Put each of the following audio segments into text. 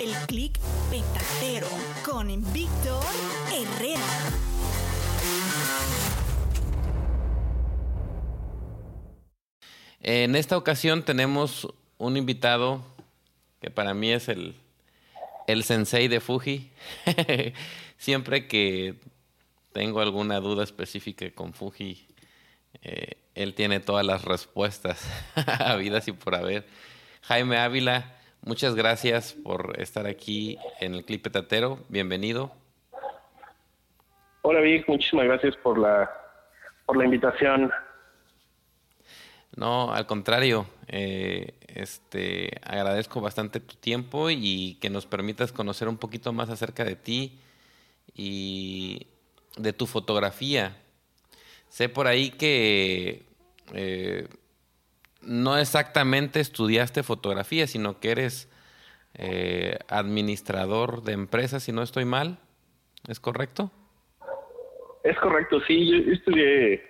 El clic petatero con Víctor Herrera. En esta ocasión tenemos un invitado que para mí es el, el sensei de Fuji. Siempre que tengo alguna duda específica con Fuji, eh, él tiene todas las respuestas habidas y por haber. Jaime Ávila, muchas gracias por estar aquí en el Clip Petatero. Bienvenido. Hola Vic, muchísimas gracias por la, por la invitación. No, al contrario, eh, este, agradezco bastante tu tiempo y que nos permitas conocer un poquito más acerca de ti y de tu fotografía. Sé por ahí que eh, no exactamente estudiaste fotografía, sino que eres eh, administrador de empresas, si no estoy mal. ¿Es correcto? Es correcto, sí. Yo estudié,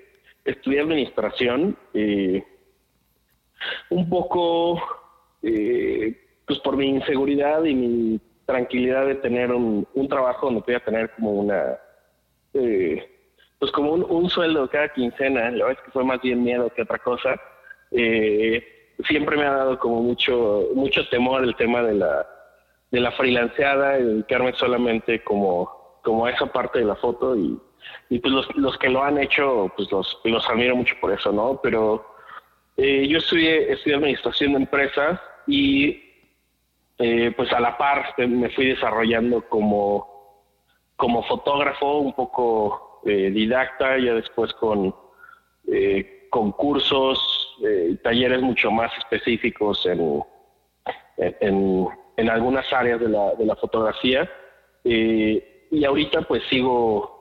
estudié administración. y un poco, eh, pues por mi inseguridad y mi tranquilidad de tener un, un trabajo donde podía tener como una, eh, pues como un, un, sueldo cada quincena, la verdad es que fue más bien miedo que otra cosa. Eh, siempre me ha dado como mucho, mucho temor el tema de la, de la freelanceada dedicarme solamente como, como a esa parte de la foto y, y pues los, los que lo han hecho, pues los, los admiro mucho por eso, ¿no? Pero eh, yo estudié, estudié administración de empresas y eh, pues a la par me fui desarrollando como, como fotógrafo, un poco eh, didacta, ya después con concursos, talleres mucho más específicos en, en, en, algunas áreas de la, de la fotografía. y ahorita pues sigo,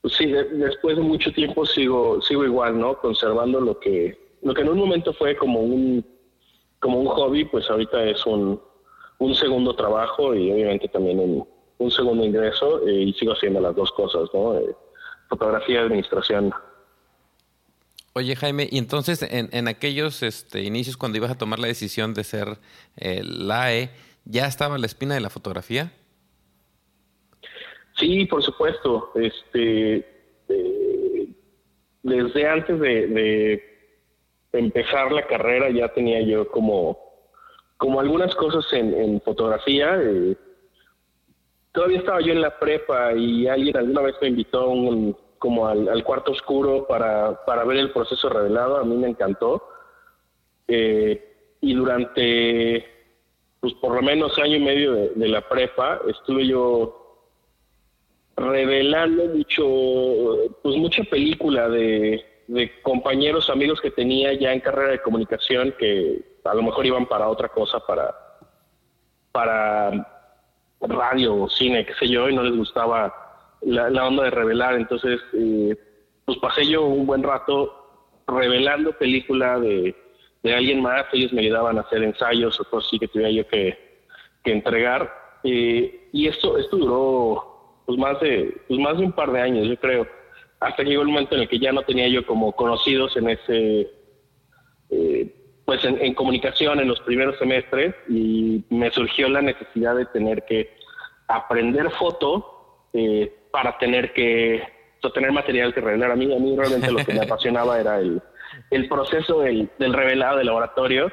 pues sí, de, después de mucho tiempo sigo, sigo igual, ¿no? Conservando lo que, lo que en un momento fue como un, como un hobby, pues ahorita es un, un segundo trabajo y obviamente también un, un segundo ingreso eh, y sigo haciendo las dos cosas, ¿no? Eh, fotografía y administración. Oye Jaime, y entonces en, en aquellos este, inicios cuando ibas a tomar la decisión de ser eh, LAE, ¿ya estaba la espina de la fotografía? Sí, por supuesto. Este, eh, desde antes de, empezar la carrera ya tenía yo como, como algunas cosas en, fotografía. Eh, todavía estaba yo en la prepa y alguien alguna vez me invitó un, como al, cuarto oscuro para, para ver el proceso revelado. A mí me encantó. Eh, y durante, pues por lo menos año y medio de, de la prepa, estuve yo revelando mucho, pues mucha película de, de compañeros, amigos que tenía ya en carrera de comunicación que a lo mejor iban para otra cosa, para, para radio o cine, qué sé yo, y no les gustaba la, onda de revelar. Entonces, eh, pues pasé yo un buen rato revelando película de, alguien más. Ellos me ayudaban a hacer ensayos o cosas así que tenía yo que, entregar. Eh, y esto, esto duró pues más, de, pues más de un par de años, yo creo. Hasta que llegó el momento en el que ya no tenía yo como conocidos en ese. Eh, pues en, comunicación en los primeros semestres y me surgió la necesidad de tener que aprender foto eh, para tener que tener material que revelar. A mí, a mí realmente lo que me apasionaba era el, el proceso del, del, revelado del laboratorio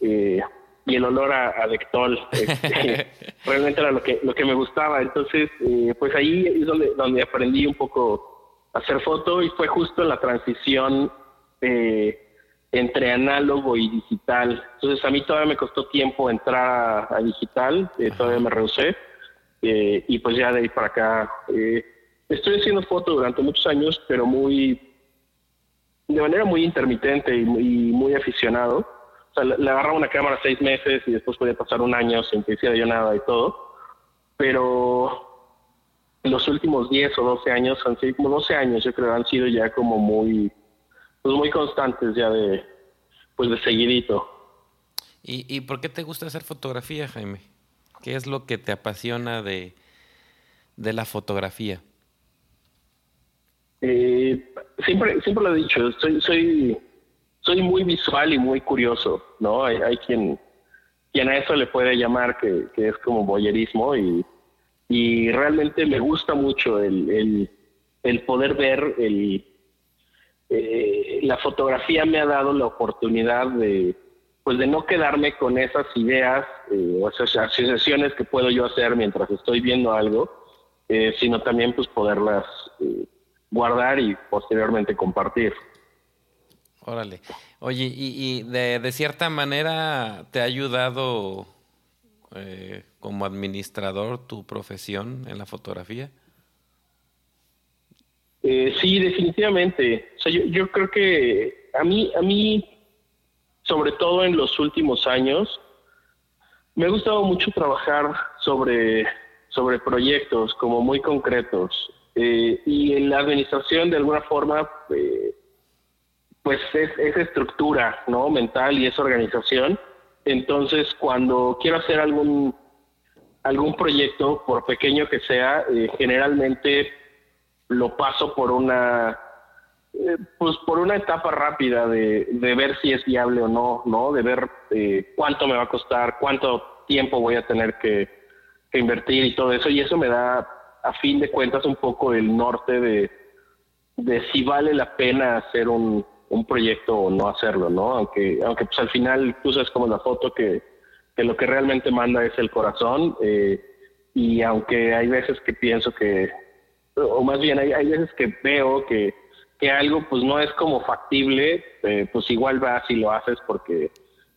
eh, y el olor a, a Dectol. Este, realmente era lo que, lo que me gustaba. Entonces, eh, pues ahí es donde, donde aprendí un poco a hacer foto y fue justo la transición eh, entre análogo y digital. Entonces a mí todavía me costó tiempo entrar a, digital, eh, todavía me rehusé eh, y pues ya de ahí para acá eh, estoy haciendo fotos durante muchos años, pero muy de manera muy intermitente y, muy aficionado. O sea, le, agarraba una cámara seis meses y después podía pasar un año sin que hiciera yo nada y todo. Pero los últimos 10 o 12 años, han sido como 12 años, yo creo, han sido ya como muy pues muy constantes ya de, pues de seguidito. ¿Y, ¿Y por qué te gusta hacer fotografía, Jaime? ¿Qué es lo que te apasiona de, de la fotografía? Eh, siempre, siempre lo he dicho, soy, soy, soy muy visual y muy curioso, ¿no? Hay, hay quien, quien a eso le puede llamar que, que es como boyerismo y, y realmente me gusta mucho el, el, el poder ver el, eh, la fotografía me ha dado la oportunidad de pues de no quedarme con esas ideas eh, o esas asociaciones que puedo yo hacer mientras estoy viendo algo, eh, sino también pues poderlas eh, guardar y posteriormente compartir. Órale. Oye, y, de, de, cierta manera te ha ayudado como administrador tu profesión en la fotografía? Eh, sí, definitivamente. O sea, yo, yo creo que a mí, a mí, sobre todo en los últimos años, me ha gustado mucho trabajar sobre, sobre proyectos como muy concretos. Eh, y en la administración, de alguna forma, eh, pues es, es, estructura ¿no? mental y es organización. Entonces, cuando quiero hacer algún, algún proyecto, por pequeño que sea, generalmente lo paso por una eh, pues por una etapa rápida de, de, ver si es viable o no, ¿no? De ver eh, cuánto me va a costar, cuánto tiempo voy a tener que, invertir y todo eso. Y eso me da, a fin de cuentas, un poco el norte de, de si vale la pena hacer un, un proyecto o no hacerlo, ¿no? Aunque, aunque pues al final tú sabes como la foto que, que lo que realmente manda es el corazón. Eh, y aunque hay veces que pienso que o más bien hay, hay veces que veo que, que algo pues no es como factible, eh, pues igual vas y lo haces porque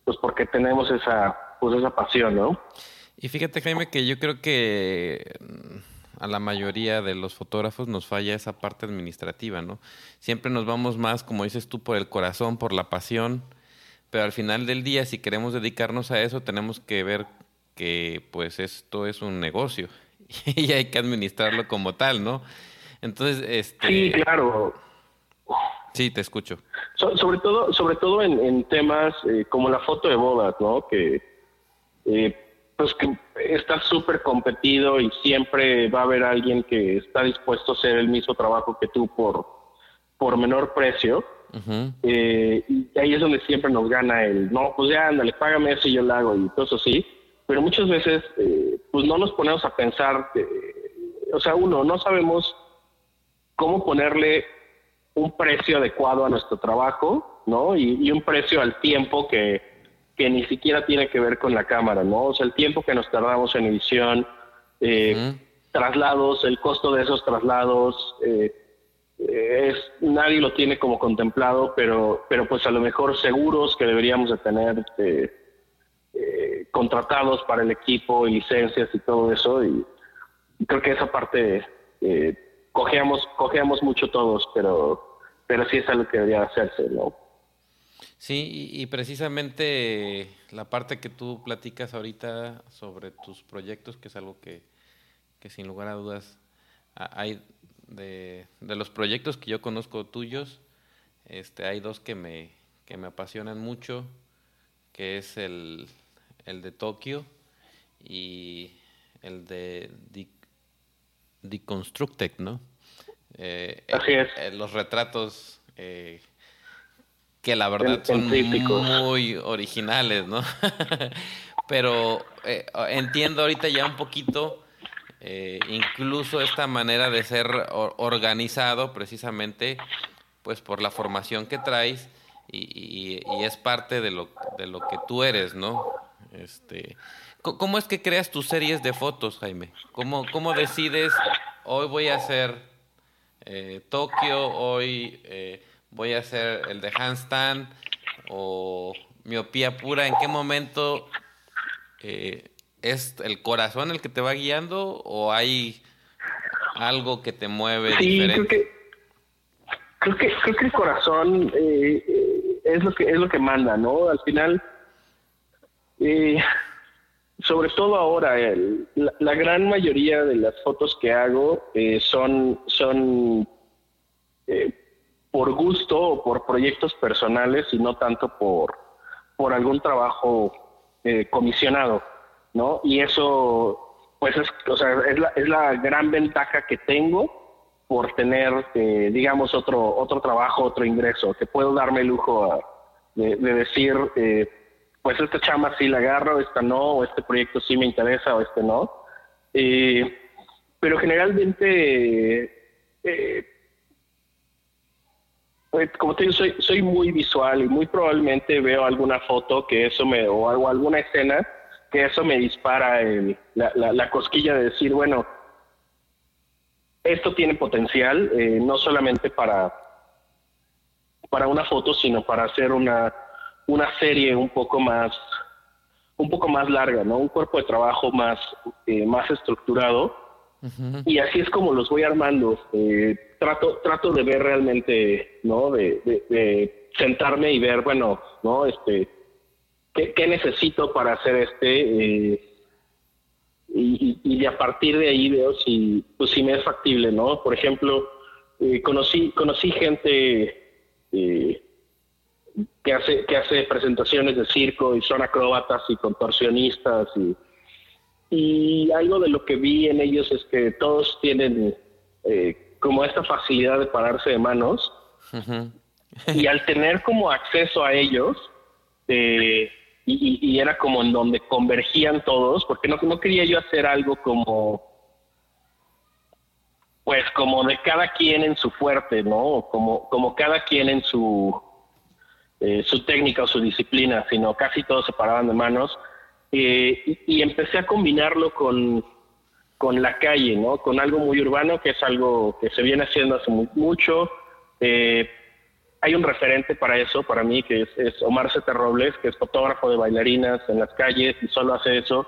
pues porque tenemos esa pues esa pasión, ¿no? Y fíjate Jaime que yo creo que mm, a la mayoría de los fotógrafos nos falla esa parte administrativa, ¿no? Siempre nos vamos más, como dices tú, por el corazón, por la pasión, pero al final del día, si queremos dedicarnos a eso, tenemos que ver que pues esto es un negocio y hay que administrarlo como tal, ¿no? Entonces, este... Sí, claro. Sí, te escucho. sobre todo, sobre todo en, temas eh, como la foto de bodas, ¿no? Que eh, pues que está súper competido y siempre va a haber alguien que está dispuesto a hacer el mismo trabajo que tú por, por menor precio. Eh, y ahí es donde siempre nos gana el, no, pues ya, ándale, págame eso y yo lo hago y todo eso sí pero muchas veces eh, pues no nos ponemos a pensar, o sea, uno, no sabemos cómo ponerle un precio adecuado a nuestro trabajo, ¿no? Y, un precio al tiempo que, que, ni siquiera tiene que ver con la cámara, ¿no? O sea, el tiempo que nos tardamos en edición, eh, traslados, el costo de esos traslados, eh, es, nadie lo tiene como contemplado, pero, pero pues a lo mejor seguros que deberíamos de tener eh, contratados para el equipo y licencias y todo eso. Y, creo que esa parte eh, cogeamos, mucho todos, pero, pero sí es algo que debería hacerse, ¿no? Sí, y, precisamente la parte que tú platicas ahorita sobre tus proyectos, que es algo que, que sin lugar a dudas hay de, de, los proyectos que yo conozco tuyos, este, hay dos que me, que me apasionan mucho, que es el, el de Tokio y el de Deconstructed, ¿no? Eh, Así es. Eh, los retratos eh, que la verdad son muy originales, ¿no? Pero entiendo ahorita ya un poquito incluso esta manera de ser organizado precisamente pues por la formación que traes y, y, es parte de lo, de lo que tú eres, ¿no? Este, ¿Cómo es que creas tus series de fotos, Jaime? ¿Cómo, cómo decides, hoy voy a hacer eh, Tokio, hoy eh, voy a hacer el de handstand o miopía pura, ¿en qué momento eh, es el corazón el que te va guiando o hay algo que te mueve sí, Creo que, creo que, creo que el corazón eh, eh, es lo que es lo que manda, ¿no? Al final, sobre todo ahora, la, gran mayoría de las fotos que hago son son por gusto o por proyectos personales y no tanto por, por algún trabajo eh, comisionado, ¿no? Y eso, pues es, o sea, es, la, es la gran ventaja que tengo por tener, eh, digamos, otro, otro trabajo, otro ingreso, que puedo darme el lujo de, decir, eh, pues esta chama sí la agarro, esta no, o este proyecto sí me interesa, o este no. pero generalmente pues, como te digo, soy, soy muy visual y muy probablemente veo alguna foto que eso me, o algo, alguna escena que eso me dispara la, cosquilla de decir, bueno, esto tiene potencial, eh, no solamente para, para una foto, sino para hacer una, una serie un poco más un poco más larga, ¿no? Un cuerpo de trabajo más, eh, más estructurado. Y así es como los voy armando. Eh, trato, trato de ver realmente, ¿no? De, sentarme y ver, bueno, ¿no? Este, ¿qué, necesito para hacer este? Eh, y, y, a partir de ahí veo si, pues, si me es factible, ¿no? Por ejemplo, eh, conocí, conocí gente eh, que, hace, que hace presentaciones de circo y son acróbatas y contorsionistas y, y algo de lo que vi en ellos es que todos tienen eh, como esta facilidad de pararse de manos. y al tener como acceso a ellos, eh, y, era como en donde convergían todos, porque no, no quería yo hacer algo como, pues como de cada quien en su fuerte, ¿no? Como, como cada quien en su, eh, su técnica o su disciplina, sino casi todos se paraban de manos. Eh, y, empecé a combinarlo con, con la calle, ¿no? Con algo muy urbano, que es algo que se viene haciendo hace mucho. Eh, hay un referente para eso, para mí, que es, Omar Sete Robles, que es fotógrafo de bailarinas en las calles y solo hace eso.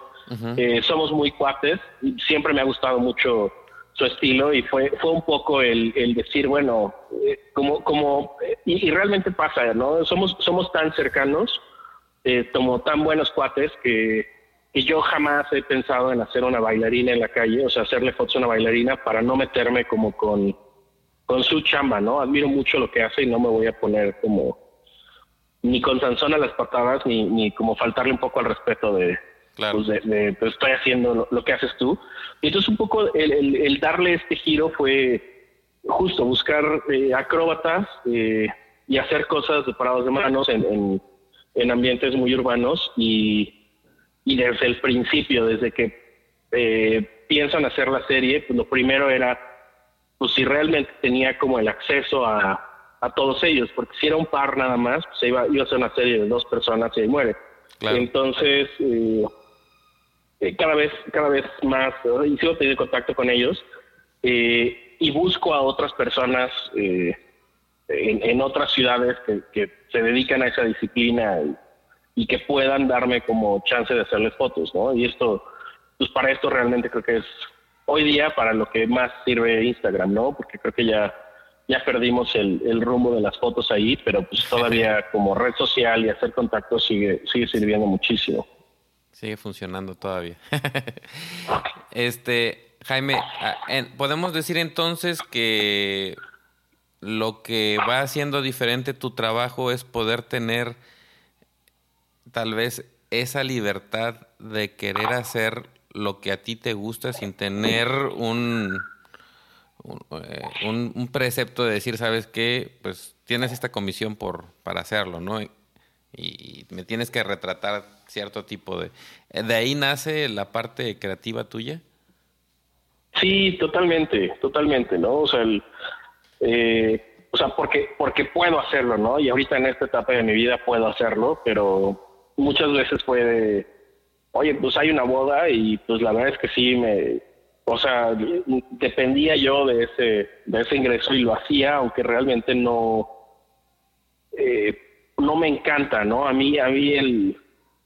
Eh, somos muy cuates y siempre me ha gustado mucho su estilo y fue, fue un poco el, decir, bueno, eh, como, como y, realmente pasa, ¿no? Somos, somos tan cercanos, como tan buenos cuates que y yo jamás he pensado en hacer una bailarina en la calle, o sea, hacerle fotos a una bailarina para no meterme como con, con su chamba, ¿no? Admiro mucho lo que hace y no me voy a poner como ni con Sansón a las patadas, ni, ni como faltarle un poco al respeto de, pues, de, pues, estoy haciendo lo, que haces tú. Entonces un poco el, el, darle este giro fue justo buscar eh, acróbatas eh, y hacer cosas de parados de manos en, en, en ambientes muy urbanos y y desde el principio, desde que eh, piensan hacer la serie, pues lo primero era, pues si realmente tenía como el acceso a, todos ellos, porque si era un par nada más, pues iba, iba a ser una serie de dos personas y ahí muere. Entonces, eh, eh, cada vez cada vez más, y sigo teniendo contacto con ellos, y busco a otras personas en, otras ciudades que, se dedican a esa disciplina y que puedan darme como chance de hacerles fotos, ¿no? Y esto, pues para esto realmente creo que es hoy día para lo que más sirve Instagram, ¿no? Porque creo que ya ya perdimos el, el rumbo de las fotos ahí, pero pues todavía como red social y hacer contactos sigue, sigue sirviendo muchísimo. Sigue funcionando todavía. este, Jaime, ah, podemos decir entonces que lo que va haciendo diferente tu trabajo es poder tener tal vez esa libertad de querer hacer lo que a ti te gusta sin tener un, eh, un, un, precepto de decir, ¿sabes qué? Pues tienes esta comisión por, para hacerlo, ¿no? Y, me tienes que retratar cierto tipo de... ¿De ahí nace la parte creativa tuya? Sí, totalmente, totalmente, ¿no? O sea, el, eh, o sea, porque, porque puedo hacerlo, ¿no? Y ahorita en esta etapa de mi vida puedo hacerlo, pero muchas veces fue de, oye, pues hay una boda y pues la verdad es que sí me, o sea, dependía yo de ese, de ese ingreso y lo hacía, aunque realmente no, eh, no me encanta, ¿no? A mí, a mí el,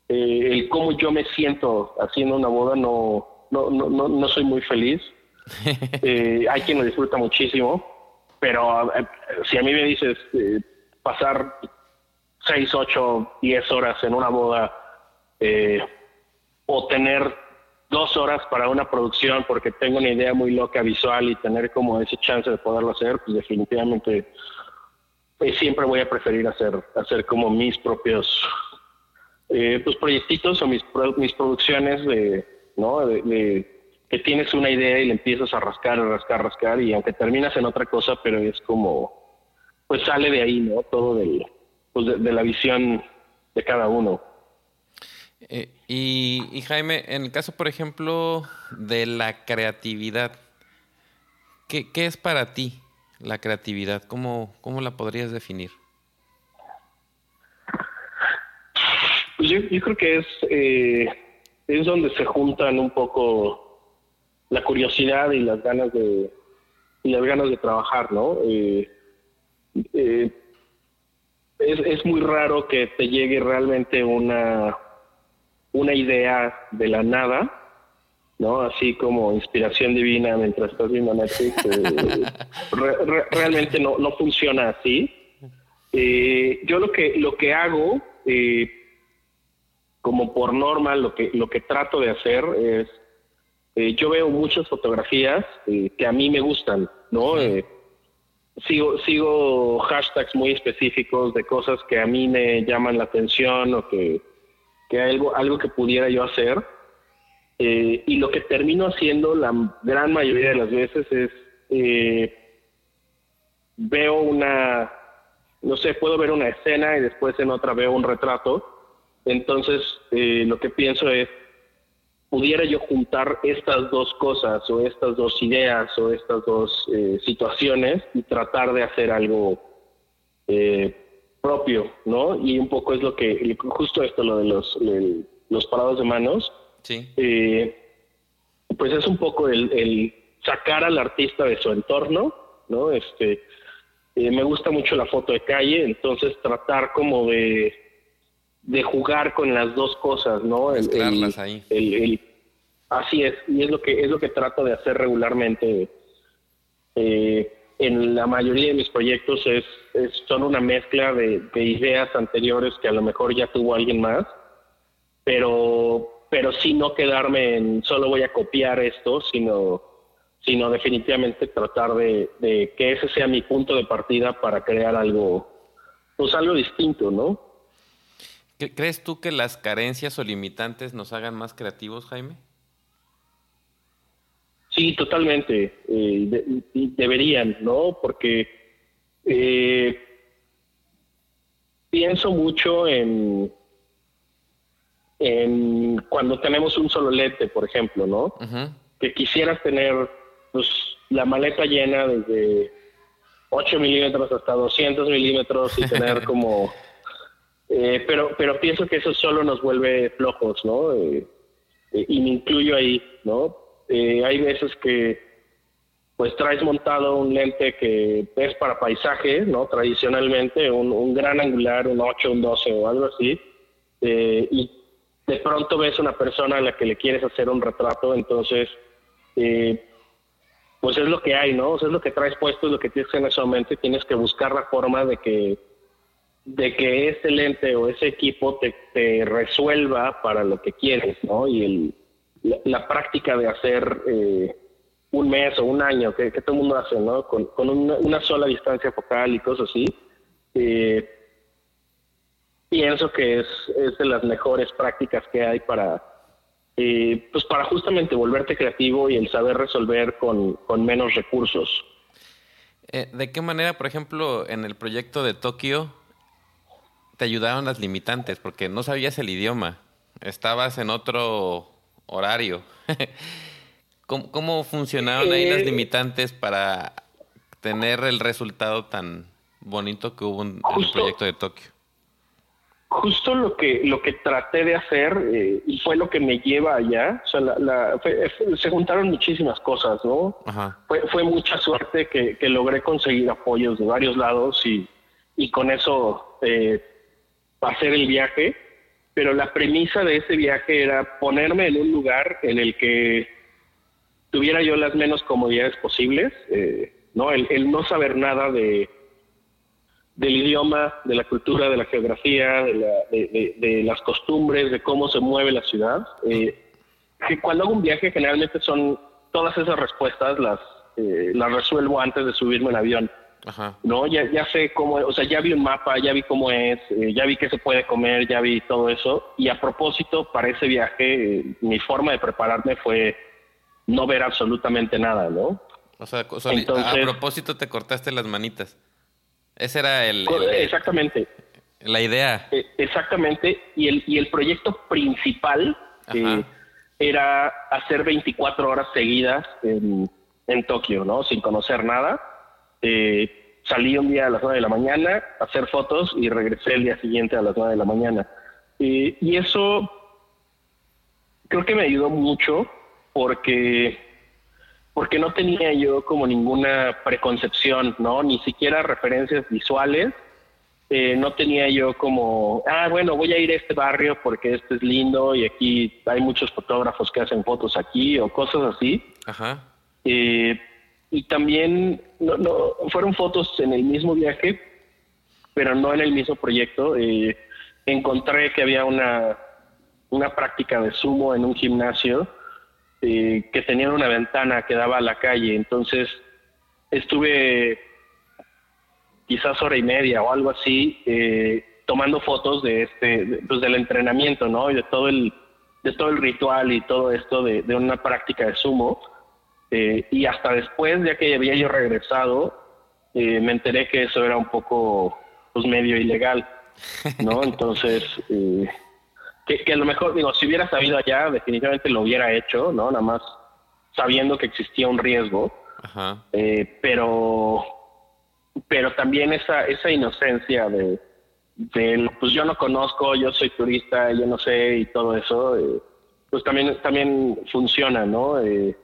eh, el cómo yo me siento haciendo una boda no, no, no, no, no soy muy feliz. Eh, hay quien lo disfruta muchísimo, pero eh, si a mí me dices pasar seis, ocho, diez horas en una boda o tener dos horas para una producción porque tengo una idea muy loca visual y tener como ese chance de poderlo hacer, pues definitivamente pues siempre voy a preferir hacer, hacer como mis propios eh, pues proyectitos o mis, mis producciones de, ¿no? de que tienes una idea y le empiezas a rascar, rascar, rascar, y aunque terminas en otra cosa, pero es como, pues sale de ahí, ¿no? Todo del, pues de, la visión de cada uno. Eh, y, Jaime, en el caso, por ejemplo, de la creatividad, ¿qué, qué es para ti la creatividad? ¿Cómo, cómo la podrías definir? Pues yo, creo que es, eh, es donde se juntan un poco la curiosidad y las ganas de y las ganas de trabajar, ¿no? Eh, eh, es, es muy raro que te llegue realmente una una idea de la nada, ¿no? Así como inspiración divina mientras estás viendo Netflix. Eh, realmente no, no funciona así. yo lo que lo que hago, como por norma, lo que lo que trato de hacer es eh, yo veo muchas fotografías eh, que a mí me gustan, ¿no? Eh, sigo, sigo hashtags muy específicos de cosas que a mí me llaman la atención o que, que algo, algo que pudiera yo hacer. Y lo que termino haciendo la gran mayoría de las veces es veo una, no sé, puedo ver una escena y después en otra veo un retrato. Entonces, lo que pienso es, pudiera yo juntar estas dos cosas o estas dos ideas o estas dos eh, situaciones y tratar de hacer algo eh, propio, ¿no? Y un poco es lo que, justo esto, lo de los, los parados de manos, sí. Eh, pues es un poco el, sacar al artista de su entorno, ¿no? Este, me gusta mucho la foto de calle, entonces tratar como de de jugar con las dos cosas, ¿no? El, ahí. El, así es, y es lo que es lo que trato de hacer regularmente. Eh, en la mayoría de mis proyectos es, son una mezcla de, ideas anteriores que a lo mejor ya tuvo alguien más, pero pero sí no quedarme en solo voy a copiar esto, sino sino definitivamente tratar de, de que ese sea mi punto de partida para crear algo pues algo distinto, ¿no? ¿Crees tú que las carencias o limitantes nos hagan más creativos, Jaime? Sí, totalmente. Eh, deberían, ¿no? Porque eh, pienso mucho en, en cuando tenemos un solo lente, por ejemplo, ¿no? Que quisieras tener pues, la maleta llena desde 8 milímetros hasta 200 milímetros y tener como eh, pero, pero pienso que eso solo nos vuelve flojos, ¿no? Eh, eh, y me incluyo ahí, ¿no? hay veces que pues traes montado un lente que es para paisaje, ¿no? Tradicionalmente, un, gran angular, un 8, un 12 o algo así, y de pronto ves una persona a la que le quieres hacer un retrato, entonces, pues pues es lo que hay, ¿no? O sea, es lo que traes puesto, es lo que tienes en ese momento tienes que buscar la forma de que de que ese lente o ese equipo te, resuelva para lo que quieres, ¿no? Y el, la, práctica de hacer eh, un mes o un año, que, todo el mundo hace, ¿no? Con, una, sola distancia focal y cosas así, eh, pienso que es, es de las mejores prácticas que hay para, eh, pues para justamente volverte creativo y el saber resolver con, menos recursos. Eh, ¿De qué manera, por ejemplo, en el proyecto de Tokio te ayudaron las limitantes? Porque no sabías el idioma, estabas en otro horario. ¿Cómo, funcionaron ahí las eh, limitantes para tener el resultado tan bonito que hubo en el proyecto de Tokio? Justo lo que lo que traté de hacer eh, y fue lo que me lleva allá. O sea la, se juntaron muchísimas cosas no Fue, fue mucha suerte que, logré conseguir apoyos de varios lados y, y con eso eh, hacer el viaje. Pero la premisa de ese viaje era ponerme en un lugar en el que tuviera yo las menos comodidades posibles eh, no el no saber nada de del idioma, de la cultura, de la geografía, de, las costumbres, de cómo se mueve la ciudad. Eh, que cuando hago un viaje generalmente son todas esas respuestas las, eh, las resuelvo antes de subirme en avión. No, ya, ya sé cómo, o sea, ya vi un mapa, ya vi cómo es, eh, ya vi qué se puede comer, ya vi todo eso. Y a propósito, para ese viaje, mi forma de prepararme fue no ver absolutamente nada, ¿no? O sea, a propósito te cortaste las manitas. Ese era el, exactamente. La idea. E, exactamente. Y el, y el proyecto principal eh, era hacer 24 horas seguidas en, en, Tokio, ¿no? Sin conocer nada. Eh, salí un día a las 9 de la mañana a hacer fotos y regresé el día siguiente a las 9 de la mañana. Eh, y eso creo que me ayudó mucho porque porque no tenía yo como ninguna preconcepción, ¿no? Ni siquiera referencias visuales. Eh, no tenía yo como, ah, bueno, voy a ir a este barrio porque este es lindo y aquí hay muchos fotógrafos que hacen fotos aquí o cosas así. Ajá. Eh, y también no, no, fueron fotos en el mismo viaje, pero no en el mismo proyecto. Eh, encontré que había una, una práctica de sumo en un gimnasio eh, que tenían una ventana que daba a la calle. Entonces estuve quizás hora y media o algo así eh, tomando fotos de este, pues del entrenamiento, ¿no? Y de todo el, de todo el ritual y todo esto de, una práctica de sumo. Eh, y hasta después, ya que había yo regresado, me enteré que eso era un poco, pues medio ilegal, ¿no? Entonces, que, a lo mejor, digo, si hubiera sabido allá, definitivamente lo hubiera hecho, ¿no? Nada más sabiendo que existía un riesgo. Ajá. Eh, pero, pero también esa, esa inocencia de, de, pues yo no conozco, yo soy turista, yo no sé y todo eso, eh, pues también, también funciona, ¿no? Eh,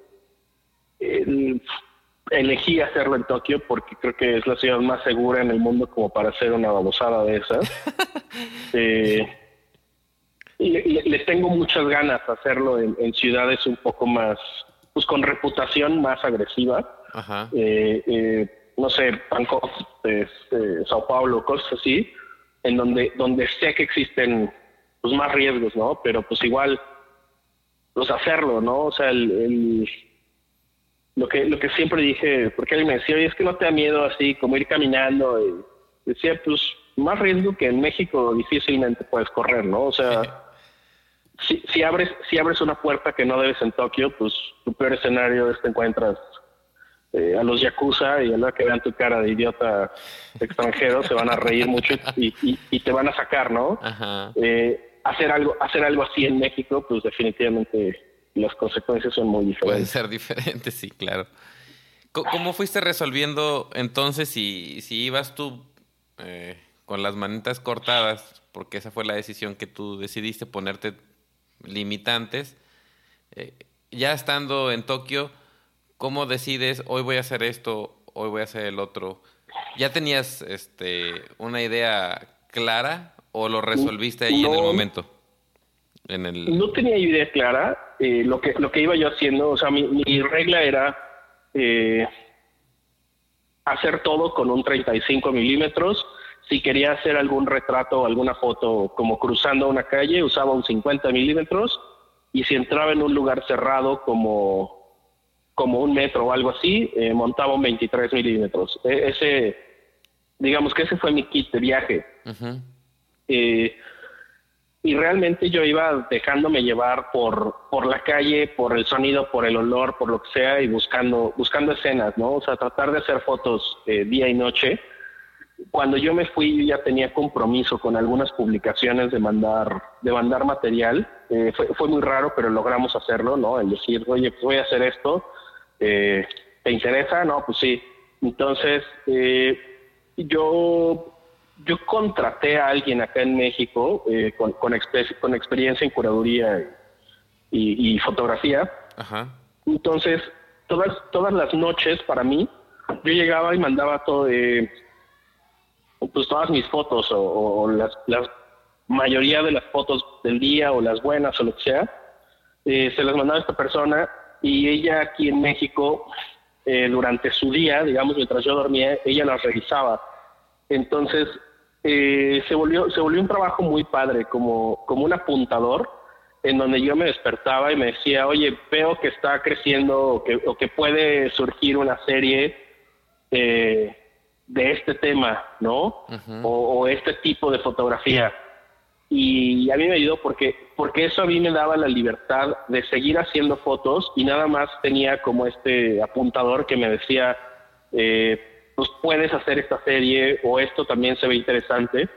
elegí hacerlo en Tokio porque creo que es la ciudad más segura en el mundo como para hacer una babosada de esas. eh, le, le, tengo muchas ganas de hacerlo en, ciudades un poco más, pues con reputación más agresiva. Eh, eh, no sé, Bangkok, este, Sao Paulo, cosas así, en donde, donde sé que existen pues más riesgos, ¿no? Pero pues igual, pues hacerlo, ¿no? O sea, el, lo que lo que siempre dije, porque alguien me decía, oye, es que no te da miedo así como ir caminando. Y decía, pues más riesgo que en México difícilmente puedes correr, ¿no? O sea, si, si, abres, si abres una puerta que no debes en Tokio, pues tu peor escenario es que encuentras eh, a los yakuza y a la que vean tu cara de idiota extranjero se van a reír mucho y, y, te van a sacar, ¿no? Eh, hacer algo, hacer algo así en México, pues definitivamente las consecuencias son muy diferentes. Pueden ser diferentes, sí, claro. ¿Cómo fuiste resolviendo entonces si, si ibas tú eh, con las manitas cortadas, porque esa fue la decisión que tú decidiste ponerte limitantes. Eh, ya estando en Tokio, ¿cómo decides hoy voy a hacer esto, hoy voy a hacer el otro? ¿Ya tenías este, una idea clara o lo resolviste ahí en el momento? En el... No tenía idea clara. Eh, lo, que, lo que iba yo haciendo, o sea, mi, regla era eh, hacer todo con un 35 milímetros. Si quería hacer algún retrato o alguna foto como cruzando una calle, usaba un 50 milímetros. Y si entraba en un lugar cerrado como, como un metro o algo así, eh, montaba un 23 milímetros. E, ese, digamos que ese fue mi kit de viaje. eh, y realmente yo iba dejándome llevar por, por la calle, por el sonido, por el olor, por lo que sea, y buscando, buscando escenas, ¿no? O sea, tratar de hacer fotos eh, día y noche. Cuando yo me fui, yo ya tenía compromiso con algunas publicaciones de mandar, de mandar material. Eh, fue, fue muy raro, pero logramos hacerlo, ¿no? El decir, oye, pues voy a hacer esto. Eh, ¿Te interesa? No, pues sí. Entonces, eh, yo yo contraté a alguien acá en México eh, con, con, con, experiencia en curaduría y, y fotografía. Ajá. Entonces, todas, todas las noches para mí, yo llegaba y mandaba todo, eh, pues todas mis fotos o, o las, la mayoría de las fotos del día o las buenas o lo que sea, eh, se las mandaba a esta persona y ella aquí en México, eh, durante su día, digamos, mientras yo dormía, ella las revisaba. Entonces, eh, se, volvió, se volvió un trabajo muy padre, como, como un apuntador, en donde yo me despertaba y me decía, oye, veo que está creciendo o que, o que puede surgir una serie eh, de este tema, ¿no? Uh -huh. o, o, este tipo de fotografía. Y a mí me ayudó porque, porque eso a mí me daba la libertad de seguir haciendo fotos y nada más tenía como este apuntador que me decía, eh, pues puedes hacer esta serie o esto también se ve interesante.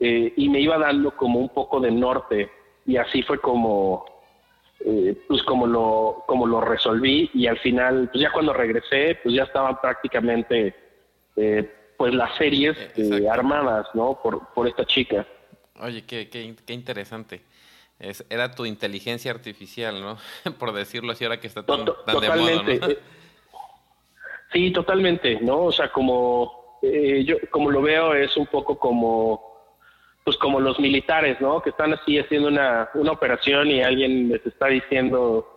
Eh, y me iba dando como un poco de norte y así fue como, eh, pues como lo, como lo resolví y al final, pues ya cuando regresé, pues ya estaban prácticamente eh, pues las series eh, armadas, ¿no? Por, por esta chica. Oye, qué, qué, qué interesante. Es, era tu inteligencia artificial, ¿no? por decirlo así, ahora que está tan, tan de moda, ¿no? Sí, totalmente, ¿no? O sea, como eh, yo como lo veo es un poco como pues como los militares, ¿no? Que están así haciendo una, una operación y alguien les está diciendo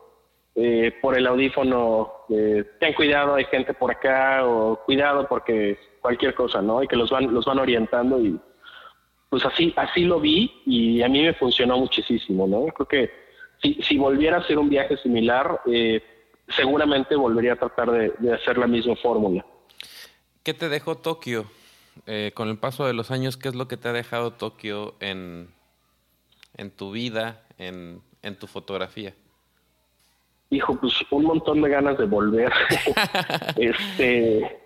eh, por el audífono, eh, ten cuidado, hay gente por acá o cuidado porque cualquier cosa, ¿no? Y que los van los van orientando y pues así así lo vi y a mí me funcionó muchísimo, ¿no? Creo que si, volviera a hacer un viaje similar, eh, seguramente volvería a tratar de, de hacer la misma fórmula. ¿Qué te dejó Tokio? Eh, con el paso de los años, ¿qué es lo que te ha dejado Tokio en, en tu vida, en, en tu fotografía? Hijo, pues un montón de ganas de volver. este,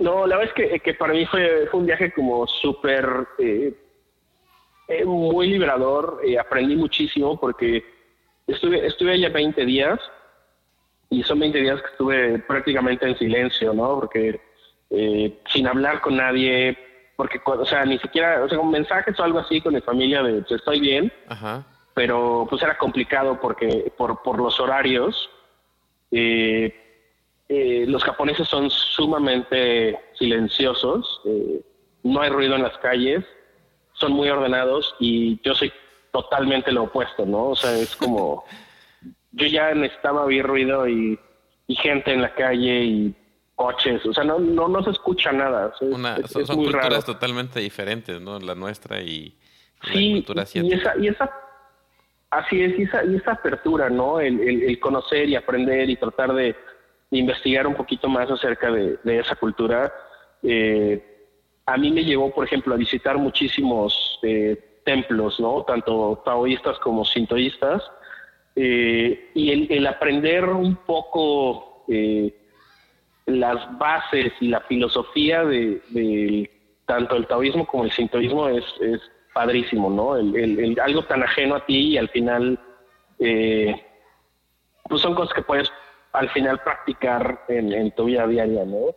no, la verdad es que, que para mí fue, fue un viaje como súper, eh, eh, muy liberador. aprendí muchísimo porque estuve, estuve allá 20 días y son 20 días que estuve prácticamente en silencio, ¿no? Porque eh, sin hablar con nadie, porque, o sea, ni siquiera, o sea, con mensajes o algo así con mi familia de estoy bien, Ajá. Pero pues era complicado porque por, por los horarios. Eh, eh, los japoneses son sumamente silenciosos, eh, no hay ruido en las calles, son muy ordenados y yo soy totalmente lo opuesto, ¿no? O sea, es como yo ya necesitaba oír ruido y, y, gente en la calle y coches, o sea, no, no, no se escucha nada. O sea, Una, es, son, es son muy culturas raro. totalmente diferentes, ¿no? La nuestra y, y sí, la cultura asiática. Y esa, y esa, así es, y esa, y esa apertura, ¿no? El, el, conocer y aprender y tratar de, investigar un poquito más acerca de, esa cultura. Eh, a mí me llevó, por ejemplo, a visitar muchísimos eh, templos, ¿no? Tanto taoístas como sintoístas eh, y el, aprender un poco las bases y la filosofía de, tanto el taoísmo como el sintoísmo es padrísimo, ¿no? El, el, algo tan ajeno a ti y al final, eh, pues son cosas que puedes al final practicar en, en tu vida diaria, ¿no?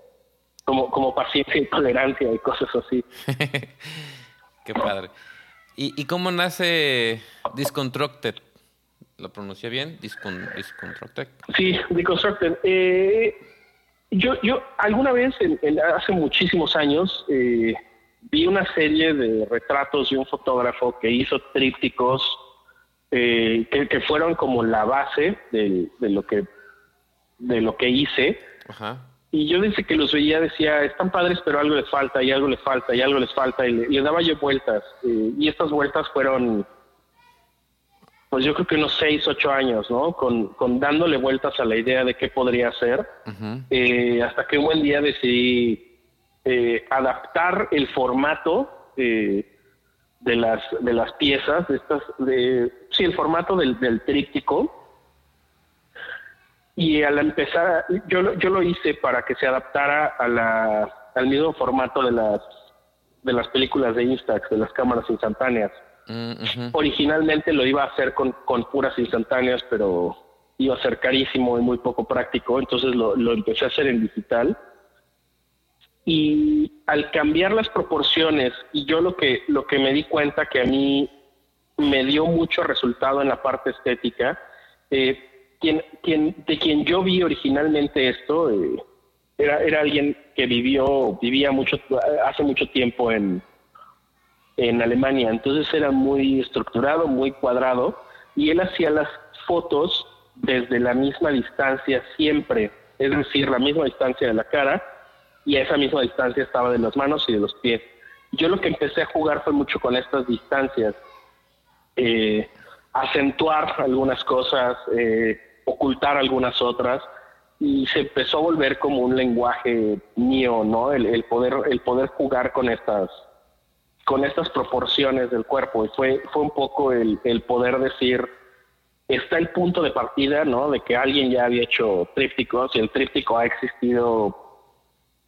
Como, como paciencia y tolerancia y cosas así. Qué padre. ¿Y, ¿Y cómo nace Disconstructed? ¿Lo pronuncié bien? Discon, Disconstructed. Sí, Disconstructed. Eh, yo, yo alguna vez, en, en, hace muchísimos años, eh, vi una serie de retratos de un fotógrafo que hizo trípticos eh, que, que, fueron como la base de, de, lo que de lo que hice. Ajá. Y yo desde que los veía decía, están padres, pero algo les falta, y algo les falta, y algo les falta, y le, daba yo vueltas. Eh, y estas vueltas fueron, pues yo creo que unos seis, ocho años, ¿no? Con, con dándole vueltas a la idea de qué podría ser, eh, hasta que un buen día decidí eh, adaptar el formato de las de las piezas, de estas, de, sí, el formato del, del tríptico, y al empezar, yo, yo lo hice para que se adaptara a la, al mismo formato de las, de las películas de Instax, de las cámaras instantáneas. Mm, Originalmente lo iba a hacer con, con puras instantáneas, pero iba a ser carísimo y muy poco práctico, entonces lo, lo empecé a hacer en digital. Y al cambiar las proporciones, y yo lo que, lo que me di cuenta que a mí me dio mucho resultado en la parte estética, eh, quien, quien, de quien yo vi originalmente esto eh, era, era alguien que vivió, vivía mucho, hace mucho tiempo en, en Alemania, entonces era muy estructurado, muy cuadrado, y él hacía las fotos desde la misma distancia siempre, es decir, la misma distancia de la cara, y a esa misma distancia estaba de las manos y de los pies. Yo lo que empecé a jugar fue mucho con estas distancias, eh, acentuar algunas cosas, eh, ocultar algunas otras y se empezó a volver como un lenguaje mío, ¿no? El, poder el poder jugar con estas con estas proporciones del cuerpo y fue fue un poco el, el poder decir está el punto de partida, ¿no? De que alguien ya había hecho trípticos y el tríptico ha existido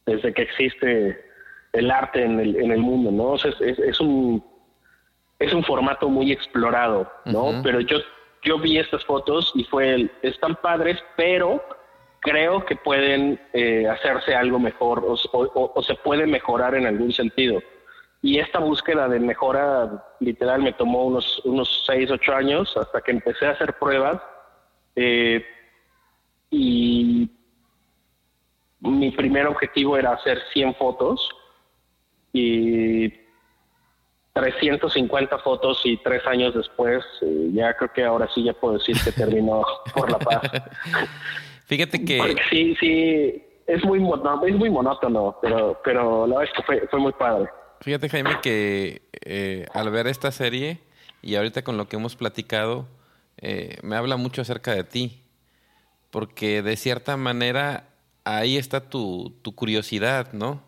desde que existe el arte en el, en el mundo, ¿no? es, es, un es un formato muy explorado, ¿no? Pero yo yo vi estas fotos y fue, el, están padres, pero creo que pueden eh, hacerse algo mejor o, se puede mejorar en algún sentido. Y esta búsqueda de mejora literal me tomó unos, unos 6, 8 años hasta que empecé a hacer pruebas. Eh, y mi primer objetivo era hacer 100 fotos y 350 fotos y tres años después, eh, ya creo que ahora sí ya puedo decir que terminó por la paz. Fíjate que... sí, sí, es muy, es muy monótono, pero, pero la verdad es que fue, muy padre. Fíjate Jaime que eh, al ver esta serie y ahorita con lo que hemos platicado, eh, me habla mucho acerca de ti, porque de cierta manera ahí está tu, tu curiosidad, ¿no?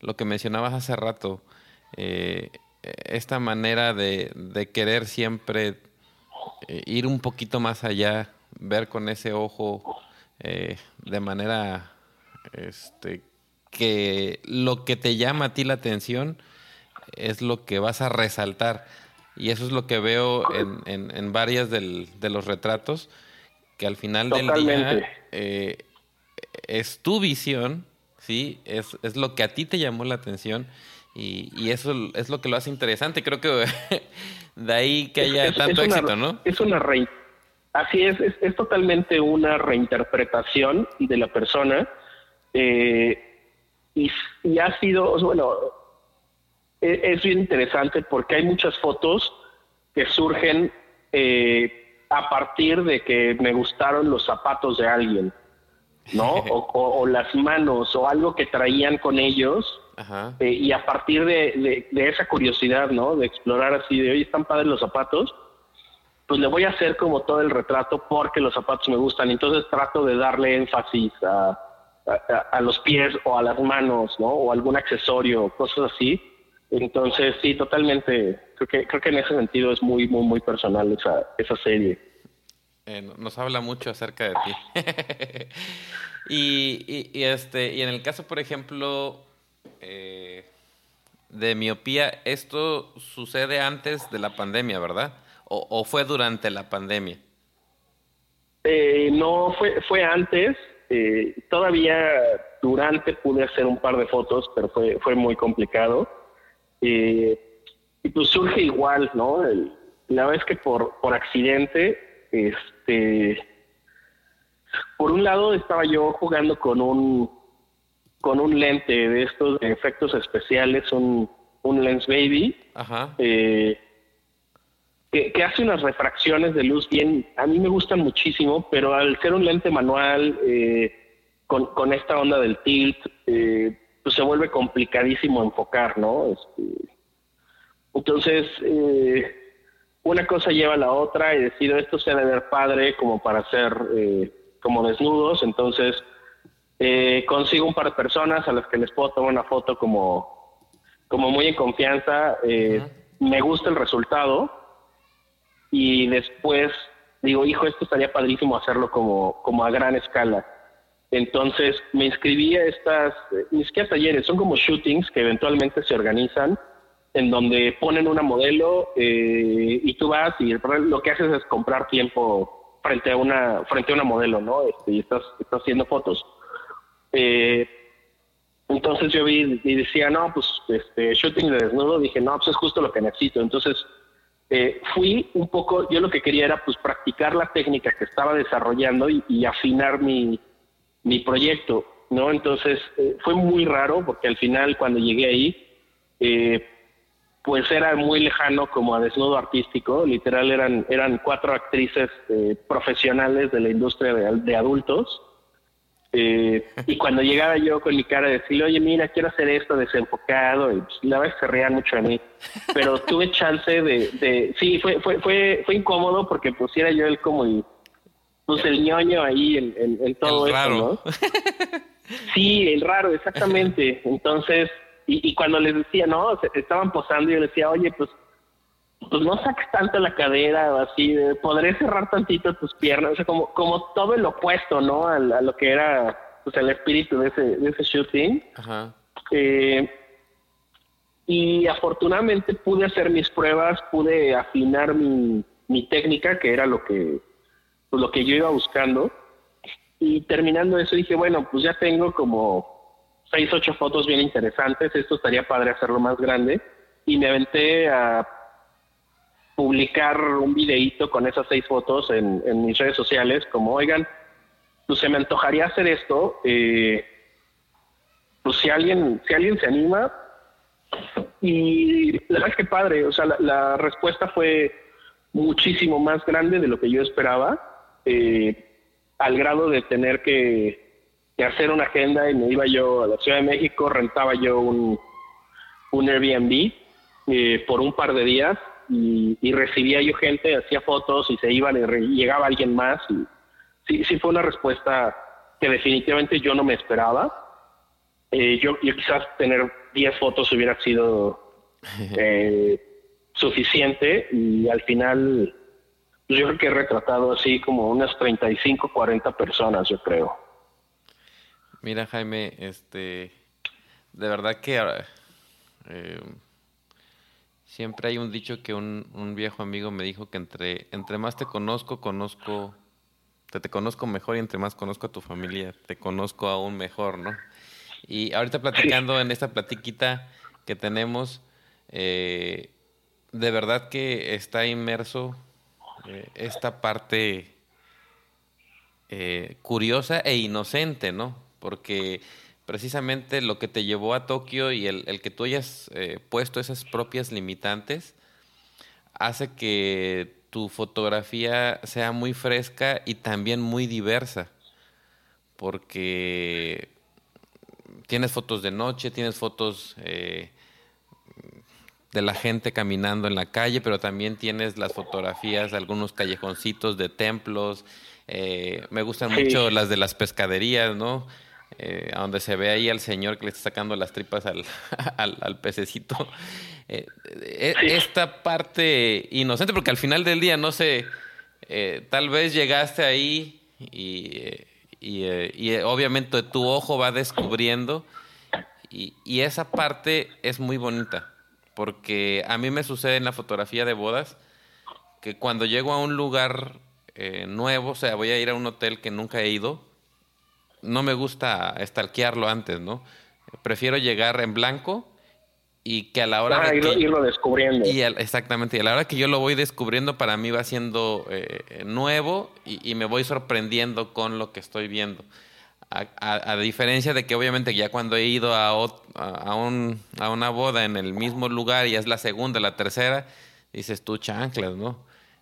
Lo que mencionabas hace rato. Eh, esta manera de, de querer siempre eh, ir un poquito más allá, ver con ese ojo eh, de manera este, que lo que te llama a ti la atención es lo que vas a resaltar. Y eso es lo que veo en, en, en varias del, de los retratos, que al final del día eh, es tu visión, ¿sí? Es, es lo que a ti te llamó la atención y, eso es lo que lo hace interesante. Creo que de ahí que haya tanto éxito, ¿no? Es una re... Así es, es, totalmente una reinterpretación de la persona. Eh, y, ha sido, bueno, e, es, bien interesante porque hay muchas fotos que surgen eh, a partir de que me gustaron los zapatos de alguien, ¿no? o, las manos o algo que traían con ellos eh, y a partir de, esa curiosidad, ¿no? De explorar así, de, oye, están padres los zapatos, pues le voy a hacer como todo el retrato porque los zapatos me gustan. Entonces trato de darle énfasis a, a, los pies o a las manos, ¿no? O algún accesorio, cosas así. Entonces, sí, totalmente. Creo que, creo que en ese sentido es muy, muy, muy personal esa, esa serie. Eh, nos habla mucho acerca de ti. y, y, este, y en el caso, por ejemplo, eh, de miopía, esto sucede antes de la pandemia, ¿verdad? ¿O, fue durante la pandemia? Eh, no, fue, fue antes. Eh, todavía durante pude hacer un par de fotos, pero fue, fue muy complicado. y pues surge igual, ¿no? la vez que por, por accidente, este, por un lado estaba yo jugando con un con un lente de estos efectos especiales, un, un Lens Baby. Ajá. Eh, que, hace unas refracciones de luz bien, a mí me gustan muchísimo, pero al ser un lente manual, eh, con, con, esta onda del tilt, eh, pues se vuelve complicadísimo enfocar, ¿no? Este, entonces, eh, una cosa lleva a la otra y decido esto se debe ver padre como para hacer eh, como desnudos, entonces eh, consigo un par de personas a las que les puedo tomar una foto como, como muy en confianza, me gusta el resultado y después digo, hijo, esto estaría padrísimo hacerlo como, como a gran escala. Entonces me inscribí a estas, ni siquiera talleres, son como shootings que eventualmente se organizan en donde ponen una modelo eh, y tú vas y lo que haces es comprar tiempo frente a una frente a una modelo, ¿no? Este, y estás, estás haciendo fotos. Eh, entonces yo vi y decía, no, pues este shooting de desnudo, dije, no, pues es justo lo que necesito. Entonces eh, fui un poco, yo lo que quería era pues practicar la técnica que estaba desarrollando y, afinar mi, mi proyecto, ¿no? Entonces fue muy raro porque al final cuando llegué ahí, eh, pues era muy lejano como a desnudo artístico, literal eran, eran cuatro actrices eh, profesionales de la industria de, adultos. Eh, y cuando llegaba yo con mi cara de decirle, oye, mira, quiero hacer esto desenfocado, y pues, la verdad se reían mucho a mí. Pero tuve chance de, de sí, fue, fue, fue, fue incómodo porque pusiera yo el como el, pues el ñoño ahí en, en, todo eso, ¿no? Sí, el raro, exactamente. Entonces, y, cuando les decía, no, estaban posando y yo les decía, oye, pues, pues no saques tanto la cadera o así, podré cerrar tantito tus piernas, o sea, como, como todo el opuesto, ¿no? A, lo que era pues, el espíritu de ese, de ese shooting. Ajá. Eh, y afortunadamente pude hacer mis pruebas, pude afinar mi, mi técnica, que era lo que, pues, lo que yo iba buscando. Y terminando eso dije, bueno, pues ya tengo como seis, ocho fotos bien interesantes, esto estaría padre hacerlo más grande, y me aventé a publicar un videíto con esas seis fotos en, mis redes sociales, como, oigan, pues se me antojaría hacer esto, eh, pues si alguien, si alguien se anima, y la verdad es que padre, o sea, la, respuesta fue muchísimo más grande de lo que yo esperaba, eh, al grado de tener que que hacer una agenda y me iba yo a la Ciudad de México, rentaba yo un, un Airbnb eh, por un par de días y, recibía yo gente, hacía fotos y se iban y llegaba alguien más. Y, sí, sí fue una respuesta que definitivamente yo no me esperaba. Eh, yo, yo quizás tener 10 fotos hubiera sido eh, suficiente y al final pues yo creo que he retratado así como unas 35, 40 personas, yo creo. Mira, Jaime, este, de verdad que eh, siempre hay un dicho que un, viejo amigo me dijo que entre, entre más te conozco, conozco, te, te conozco mejor y entre más conozco a tu familia, te conozco aún mejor, ¿no? Y ahorita platicando en esta platiquita que tenemos, eh, de verdad que está inmerso eh, esta parte curiosa e inocente, ¿no? Porque precisamente lo que te llevó a Tokio y el, que tú hayas eh, puesto esas propias limitantes hace que tu fotografía sea muy fresca y también muy diversa, porque tienes fotos de noche, tienes fotos eh, de la gente caminando en la calle, pero también tienes las fotografías de algunos callejoncitos de templos. Eh, me gustan mucho las de las pescaderías, ¿no? Eh, a donde se ve ahí al señor que le está sacando las tripas al, al, pececito. Eh, eh, esta parte inocente, porque al final del día, no sé, eh, tal vez llegaste ahí y, y, obviamente tu ojo va descubriendo y, y, esa parte es muy bonita, porque a mí me sucede en la fotografía de bodas que cuando llego a un lugar nuevo, o sea, voy a ir a un hotel que nunca he ido, no me gusta estalquearlo antes, ¿no? Prefiero llegar en blanco y que a la hora ah, de irlo, descubriendo. Y exactamente, y a la hora que yo lo voy descubriendo, para mí va siendo eh, nuevo y, me voy sorprendiendo con lo que estoy viendo. A, diferencia de que obviamente ya cuando he ido a, a, un, a una boda en el mismo lugar y es la segunda, la tercera, dices tú chanclas, ¿no?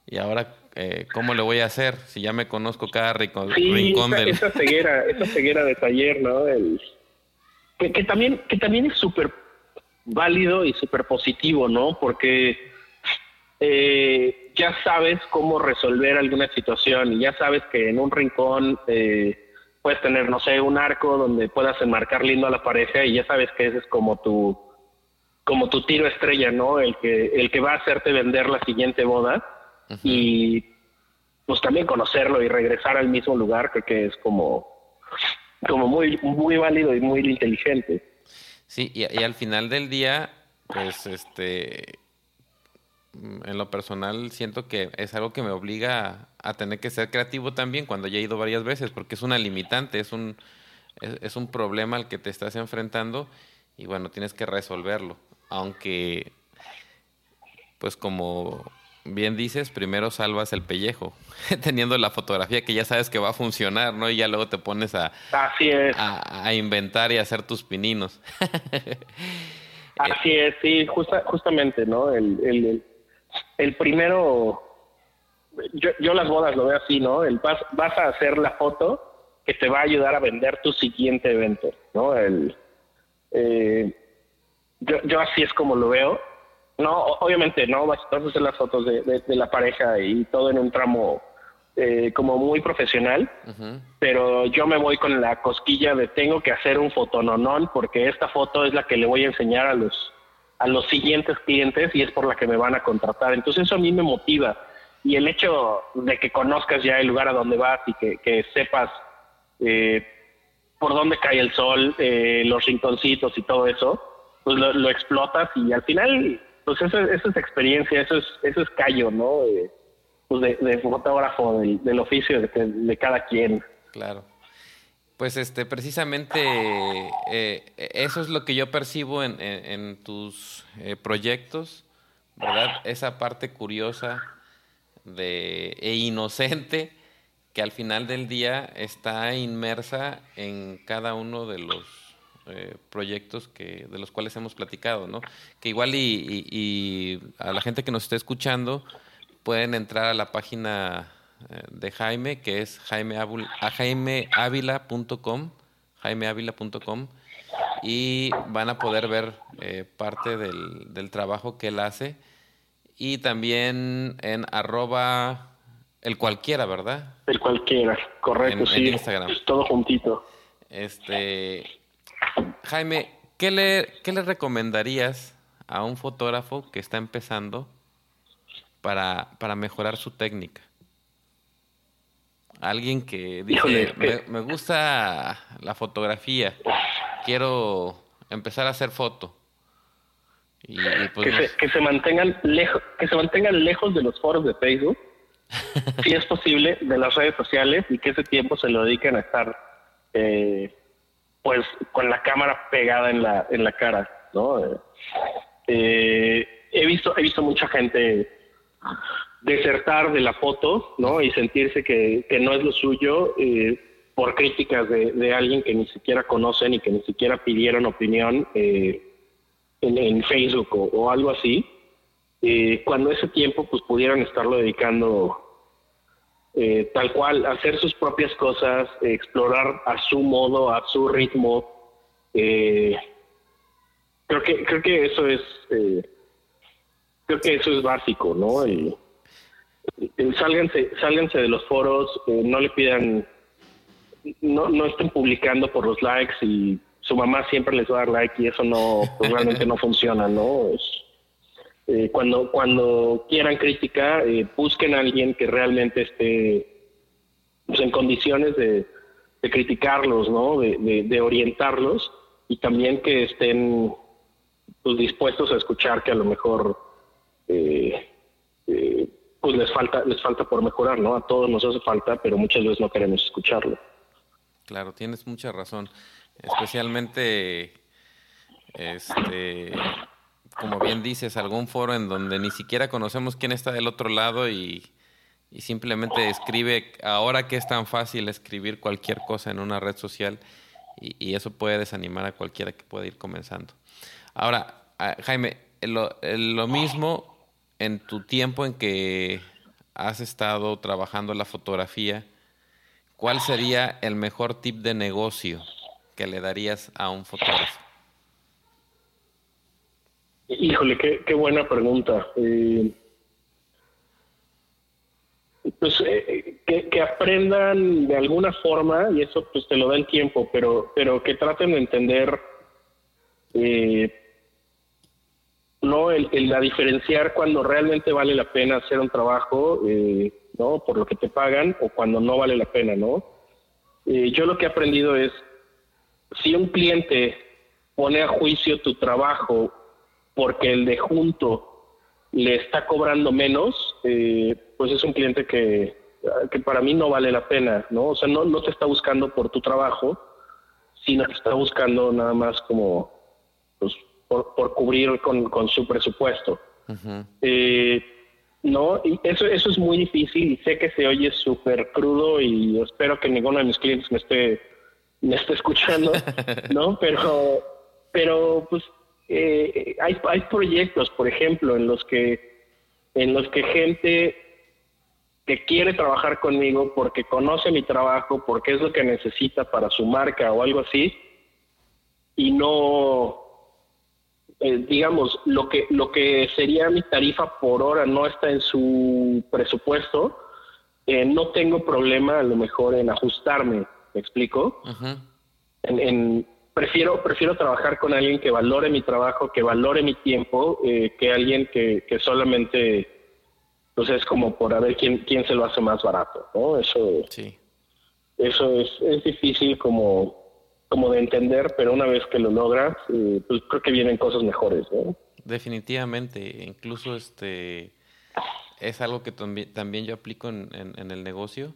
Y ahora, eh, ¿cómo le voy a hacer si ya me conozco cada rincón, esa, del... esa ceguera, esa ceguera de taller, ¿no? El, que, que también, que también es súper válido y súper positivo, ¿no? Porque eh, ya sabes cómo resolver alguna situación y ya sabes que en un rincón eh, puedes tener, no sé, un arco donde puedas enmarcar lindo a la pareja y ya sabes que ese es como tu como tu tiro estrella, ¿no? El que el que va a hacerte vender la siguiente boda y pues también conocerlo y regresar al mismo lugar creo que es como como muy muy válido y muy inteligente. Sí, y, y al final del día pues este en lo personal siento que es algo que me obliga a, tener que ser creativo también cuando ya he ido varias veces, porque es una limitante, es un, es, un problema al que te estás enfrentando y bueno, tienes que resolverlo. Aunque, pues como bien dices, primero salvas el pellejo, teniendo la fotografía que ya sabes que va a funcionar, ¿no? Y ya luego te pones a, a, inventar y a hacer tus pininos. Así es, sí, justamente, ¿no? el, el primero, yo, yo las bodas lo veo así, ¿no? El vas, vas a hacer la foto que te va a ayudar a vender tu siguiente evento, ¿no? El, eh, yo, yo así es como lo veo. No, obviamente, ¿no? Vas, a hacer las fotos de, de, la pareja y todo en un tramo eh, como muy profesional, pero yo me voy con la cosquilla de tengo que hacer un fotononón porque esta foto es la que le voy a enseñar a los a los siguientes clientes y es por la que me van a contratar. Entonces eso a mí me motiva. Y el hecho de que conozcas ya el lugar a donde vas y que, sepas eh, por dónde cae el sol, eh, los rinconcitos y todo eso, pues lo, explotas y al final, pues eso, eso, es experiencia, eso es, eso es callo, ¿no? pues de, fotógrafo, del, oficio de, cada quien. Claro. Pues este, precisamente eh, eso es lo que yo percibo en, tus eh, proyectos, ¿verdad? Esa parte curiosa de, e inocente que al final del día está inmersa en cada uno de los eh, proyectos que, de los cuales hemos platicado, ¿no? Que igual y, y a la gente que nos está escuchando pueden entrar a la página de Jaime, que es jaimeavila.com, jaimeavila.com, y van a poder ver eh, parte del, del, trabajo que él hace. Y también en arroba el cualquiera, ¿verdad? El cualquiera, correcto, sí. En Instagram. todo juntito. Este, Jaime, ¿qué le, ¿qué le recomendarías a un fotógrafo que está empezando para, para mejorar su técnica? Alguien que dice, me, gusta la fotografía, quiero empezar a hacer foto. Y, pues que, se, mantengan lejos, que se mantengan lejos de los foros de Facebook, si es posible, de las redes sociales y que ese tiempo se lo dediquen a estar, eh, pues, con la cámara pegada en la en la cara, ¿no? Eh, he visto he visto mucha gente desertar de la foto, ¿no? Y sentirse que, no es lo suyo eh, por críticas de, alguien que ni siquiera conocen y que ni siquiera pidieron opinión eh, en, Facebook o, algo así. Eh, cuando ese tiempo pues pudieran estarlo dedicando tal cual, hacer sus propias cosas, explorar a su modo, a su ritmo. creo que creo que eso es creo que eso es básico, ¿no? Eh, sálganse, sálganse de los foros, eh, no le pidan, no, no estén publicando por los likes y su mamá siempre les va a dar like y eso no, pues, realmente no funciona, ¿no? Eh, cuando, cuando quieran crítica, busquen a alguien que realmente esté pues, en condiciones de, criticarlos, ¿no? De, orientarlos y también que estén pues, dispuestos a escuchar que a lo mejor eh, pues les falta, les falta por mejorar, ¿no? A todos nos hace falta, pero muchas veces no queremos escucharlo. Claro, tienes mucha razón. Especialmente, este, como bien dices, algún foro en donde ni siquiera conocemos quién está del otro lado y, simplemente escribe, ahora que es tan fácil escribir cualquier cosa en una red social y, eso puede desanimar a cualquiera que pueda ir comenzando. Ahora, Jaime, lo, lo mismo en tu tiempo en que has estado trabajando la fotografía, ¿cuál sería el mejor tip de negocio que le darías a un fotógrafo? Híjole, qué, buena pregunta. Eh, pues eh, que, aprendan de alguna forma, y eso pues te lo da el tiempo, pero, pero que traten de entender eh, no el, el, diferenciar cuando realmente vale la pena hacer un trabajo, eh, ¿no? Por lo que te pagan o cuando no vale la pena, ¿no? yo lo que he aprendido es, si un cliente pone a juicio tu trabajo porque el de junto le está cobrando menos, eh, pues es un cliente que, que, para mí no vale la pena, ¿no? O sea, no, no te está buscando por tu trabajo, sino que está buscando nada más como, pues, por, por cubrir con, con, su presupuesto. eh, no, y eso, eso es muy difícil y sé que se oye súper crudo y espero que ninguno de mis clientes me esté, me esté escuchando, ¿no? Pero, pero pues eh, hay, hay proyectos, por ejemplo, en los que en los que gente que quiere trabajar conmigo porque conoce mi trabajo, porque es lo que necesita para su marca o algo así, y no, eh, digamos, lo que, lo que sería mi tarifa por hora no está en su presupuesto, eh, no tengo problema a lo mejor en ajustarme, ¿me explico? en, prefiero, prefiero trabajar con alguien que valore mi trabajo, que valore mi tiempo, eh, que alguien que, que solamente pues es como por a ver quién, quién se lo hace más barato, ¿no? Eso, sí. eso es, es difícil como, como de entender, pero una vez que lo logras, eh, pues creo que vienen cosas mejores, ¿no? Definitivamente, incluso este es algo que también, también yo aplico en, en, el negocio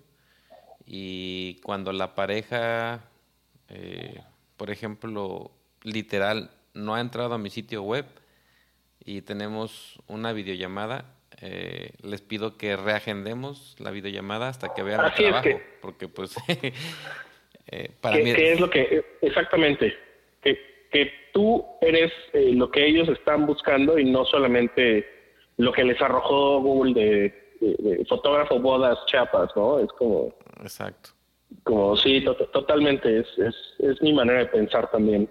y cuando la pareja eh, por ejemplo, literal, no ha entrado a mi sitio web y tenemos una videollamada, eh, les pido que reagendemos la videollamada hasta que vean el trabajo, porque pues eh, para mí... ¿Qué es lo que, exactamente, que, que tú eres eh, lo que ellos están buscando y no solamente lo que les arrojó Google de, de fotógrafo bodas chapas, ¿no? Es como... Exacto. Como sí, totalmente, es, es, es mi manera de pensar también.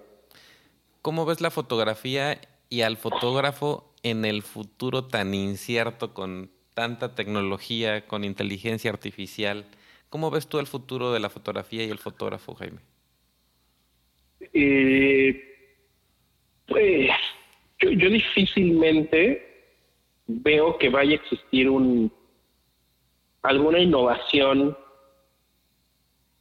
¿Cómo ves la fotografía y al fotógrafo en el futuro tan incierto con tanta tecnología, con inteligencia artificial? ¿Cómo ves tú el futuro de la fotografía y el fotógrafo, Jaime? Eh, pues yo, yo, difícilmente veo que vaya a existir un alguna innovación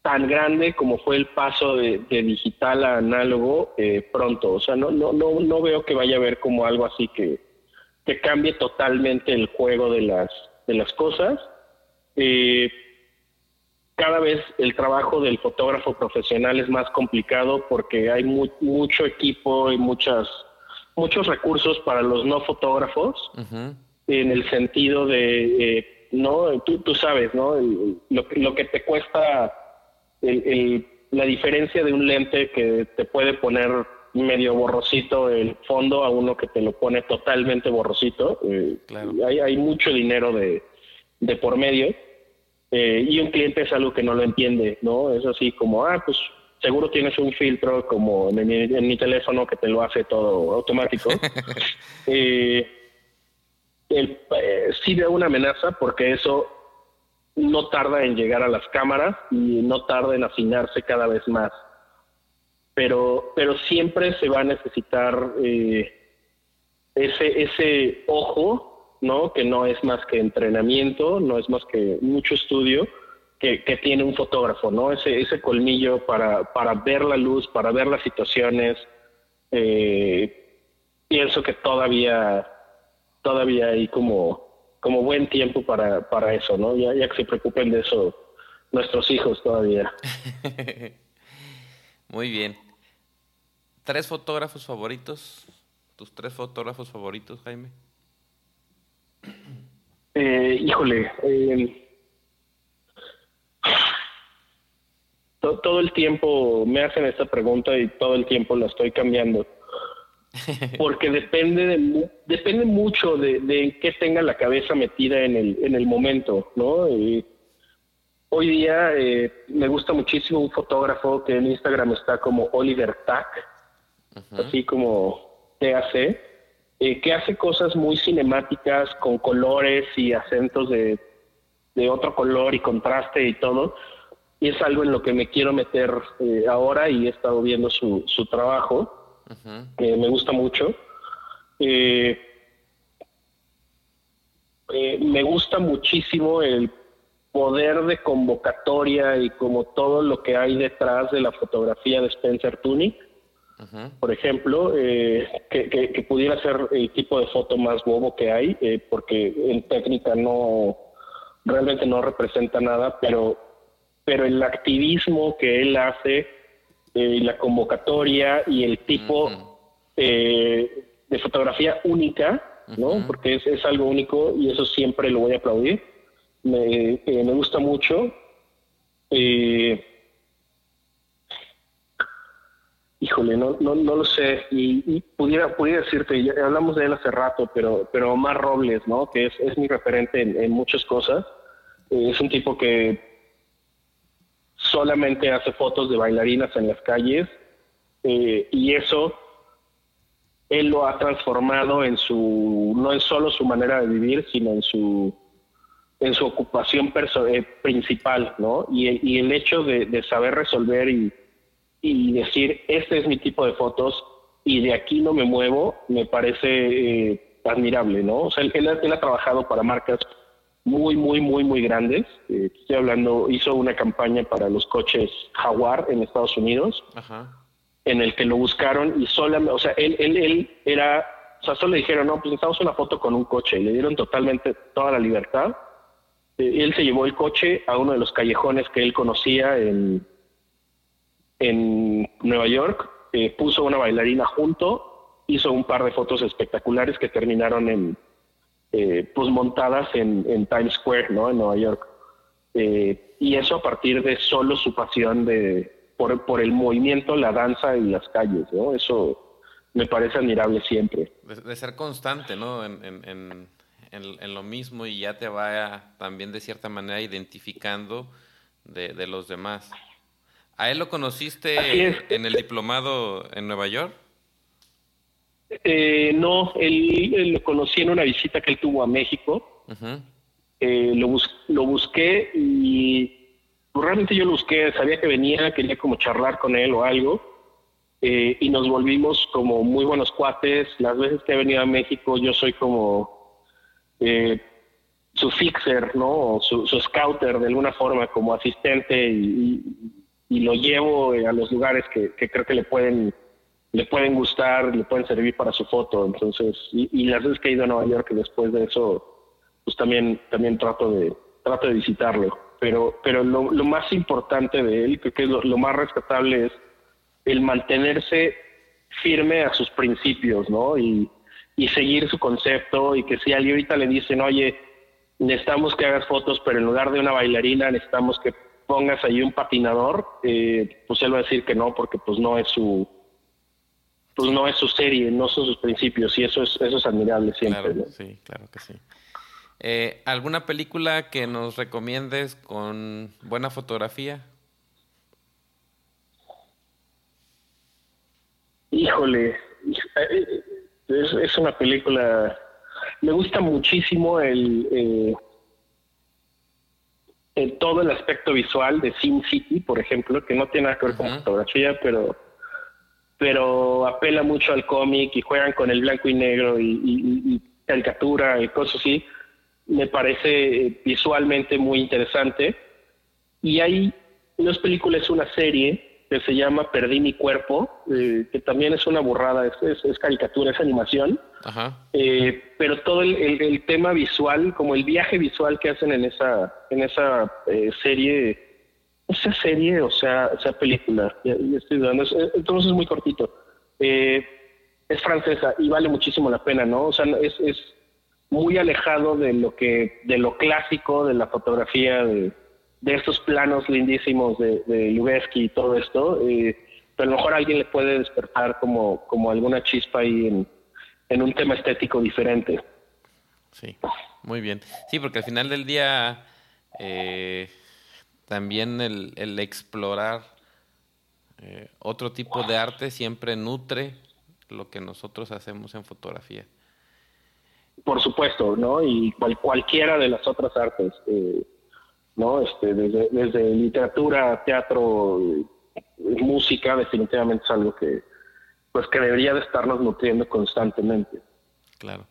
tan grande como fue el paso de, digital a análogo eh, pronto. O sea, no, no, no, no veo que vaya a haber como algo así que, que cambie totalmente el juego de las, de las cosas. Eh, cada vez el trabajo del fotógrafo profesional es más complicado porque hay mucho equipo y muchas muchos recursos para los no fotógrafos en el sentido de eh, no tú, tú sabes no lo, lo que te cuesta el, la diferencia de un lente que te puede poner medio borrosito el fondo a uno que te lo pone totalmente borrosito. Eh, hay, hay, mucho dinero de, de por medio eh, y un cliente es algo que no lo entiende, ¿no? Es así como, ah, pues seguro tienes un filtro como en mi, en mi teléfono que te lo hace todo automático. eh, el, eh, sí veo una amenaza porque eso no tarda en llegar a las cámaras y no tarda en afinarse cada vez más. Pero, pero siempre se va a necesitar eh, ese, ese ojo, ¿no? Que no es más que entrenamiento, no es más que mucho estudio que, que tiene un fotógrafo, ¿no? Ese, ese colmillo para, para ver la luz, para ver las situaciones. Eh, pienso que todavía, todavía hay como como buen tiempo para, para eso, ¿no? Ya, ya que se preocupen de eso nuestros hijos todavía. Muy bien. ¿Tres fotógrafos favoritos? ¿Tus tres fotógrafos favoritos, Jaime? Eh, híjole, eh, todo, todo el tiempo me hacen esta pregunta y todo el tiempo la estoy cambiando. Porque depende de, depende mucho de, de qué tenga la cabeza metida en el, en el momento, ¿no? hoy día eh, me gusta muchísimo un fotógrafo que en Instagram está como Oliver Tack, así como TAC, eh, que hace cosas muy cinemáticas con colores y acentos de, de otro color y contraste y todo. Y es algo en lo que me quiero meter eh, ahora y he estado viendo su, su trabajo que me gusta mucho. Eh, eh, me gusta muchísimo el poder de convocatoria y como todo lo que hay detrás de la fotografía de Spencer Tunick. Por ejemplo, eh, que, pudiera ser el tipo de foto más bobo que hay, porque en técnica no realmente no representa nada, pero pero el activismo que él hace eh, la convocatoria y el tipo eh, de fotografía única, ¿no? Porque es, es, algo único y eso siempre lo voy a aplaudir. Me, eh, me gusta mucho. híjole, no, no, no lo sé. Y, pudiera, pudiera decirte, ya hablamos de él hace rato, pero, pero Omar Robles, ¿no? Que es, es mi referente en, en muchas cosas. es un tipo que solamente hace fotos de bailarinas en las calles eh, y eso él lo ha transformado en su no en solo su manera de vivir sino en su en su ocupación eh, principal no y, el hecho de, saber resolver y, decir este es mi tipo de fotos y de aquí no me muevo me parece eh, admirable no o sea él, él ha trabajado para marcas muy, muy, muy, muy grandes. Eh, estoy hablando, hizo una campaña para los coches Jaguar en Estados Unidos, en el que lo buscaron y solamente, o sea, él, él, él era, o sea, solo le dijeron, no, pues necesitamos una foto con un coche, y le dieron totalmente toda la libertad. Eh, él se llevó el coche a uno de los callejones que él conocía en, en Nueva York, eh, puso una bailarina junto, hizo un par de fotos espectaculares que terminaron en eh, pues montadas en, Times Square, ¿no? En Nueva York. Eh, y eso a partir de solo su pasión de por, por el movimiento, la danza y las calles, ¿no? Eso me parece admirable siempre. De, ser constante, ¿no? En, en, en, lo mismo y ya te va también de cierta manera identificando de, de los demás. ¿A él lo conociste en el diplomado en Nueva York? Eh, no, él, lo conocí en una visita que él tuvo a México. Eh, lo, lo busqué y pues, realmente yo lo busqué, sabía que venía, quería como charlar con él o algo. Eh, y nos volvimos como muy buenos cuates. Las veces que he venido a México yo soy como su fixer, ¿no? su, scouter de alguna forma, como asistente y, lo llevo a los lugares que creo que le pueden le pueden gustar, le pueden servir para su foto. Entonces, y, las veces que he ido a Nueva York después de eso, pues también, también trato de, trato de visitarlo. Pero, pero lo, más importante de él, creo que lo, lo, más rescatable es el mantenerse firme a sus principios, ¿no? Y, y seguir su concepto y que si alguien ahorita le dicen, oye, necesitamos que hagas fotos, pero en lugar de una bailarina necesitamos que pongas ahí un patinador, eh, pues él va a decir que no, porque pues no es su, pues no es su serie, no son sus principios y eso es, eso es admirable siempre. Sí, claro que sí. Eh, ¿Alguna película que nos recomiendes con buena fotografía? Híjole, es, una película, me gusta muchísimo el, eh, todo el aspecto visual de Sin City, por ejemplo, que no tiene nada que ver con fotografía, pero pero apela mucho al cómic y juegan con el blanco y negro y, caricatura y cosas así, me parece visualmente muy interesante. Y hay, no es película, es una serie que se llama Perdí mi cuerpo, eh, que también es una burrada, es, caricatura, es animación. Eh, pero todo el, tema visual, como el viaje visual que hacen en esa, en esa eh, serie, esa serie, o sea, esa película, estoy dando, entonces es muy cortito. Eh, es francesa y vale muchísimo la pena, ¿no? O sea, es, es muy alejado de lo que, de lo clásico, de la fotografía, de, de estos planos lindísimos de, de y todo esto. Eh, pero a lo mejor alguien le puede despertar como, como alguna chispa ahí en, en un tema estético diferente. Sí, muy bien. Sí, porque al final del día eh, también el, el explorar eh, otro tipo de arte siempre nutre lo que nosotros hacemos en fotografía. Por supuesto, ¿no? Y cual, cualquiera de las otras artes, eh, ¿no? Este, desde, desde literatura, teatro, música, definitivamente es algo que, pues que debería de estarnos nutriendo constantemente. Claro.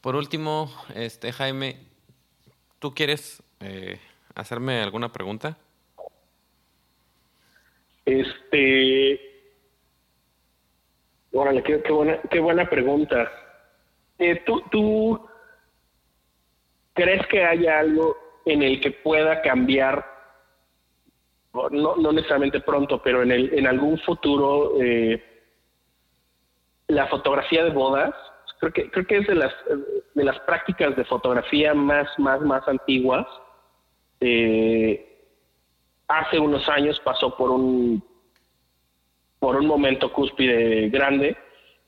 Por último, este Jaime, ¿tú quieres eh, hacerme alguna pregunta? Este, órale, qué, buena, qué buena pregunta. Eh, ¿tú, ¿Tú crees que haya algo en el que pueda cambiar, no, no necesariamente pronto, pero en, el, en algún futuro, eh, la fotografía de bodas? Creo que, creo que es de las, de las prácticas de fotografía más, más, más antiguas. Eh, hace unos años pasó por un por un momento cúspide grande,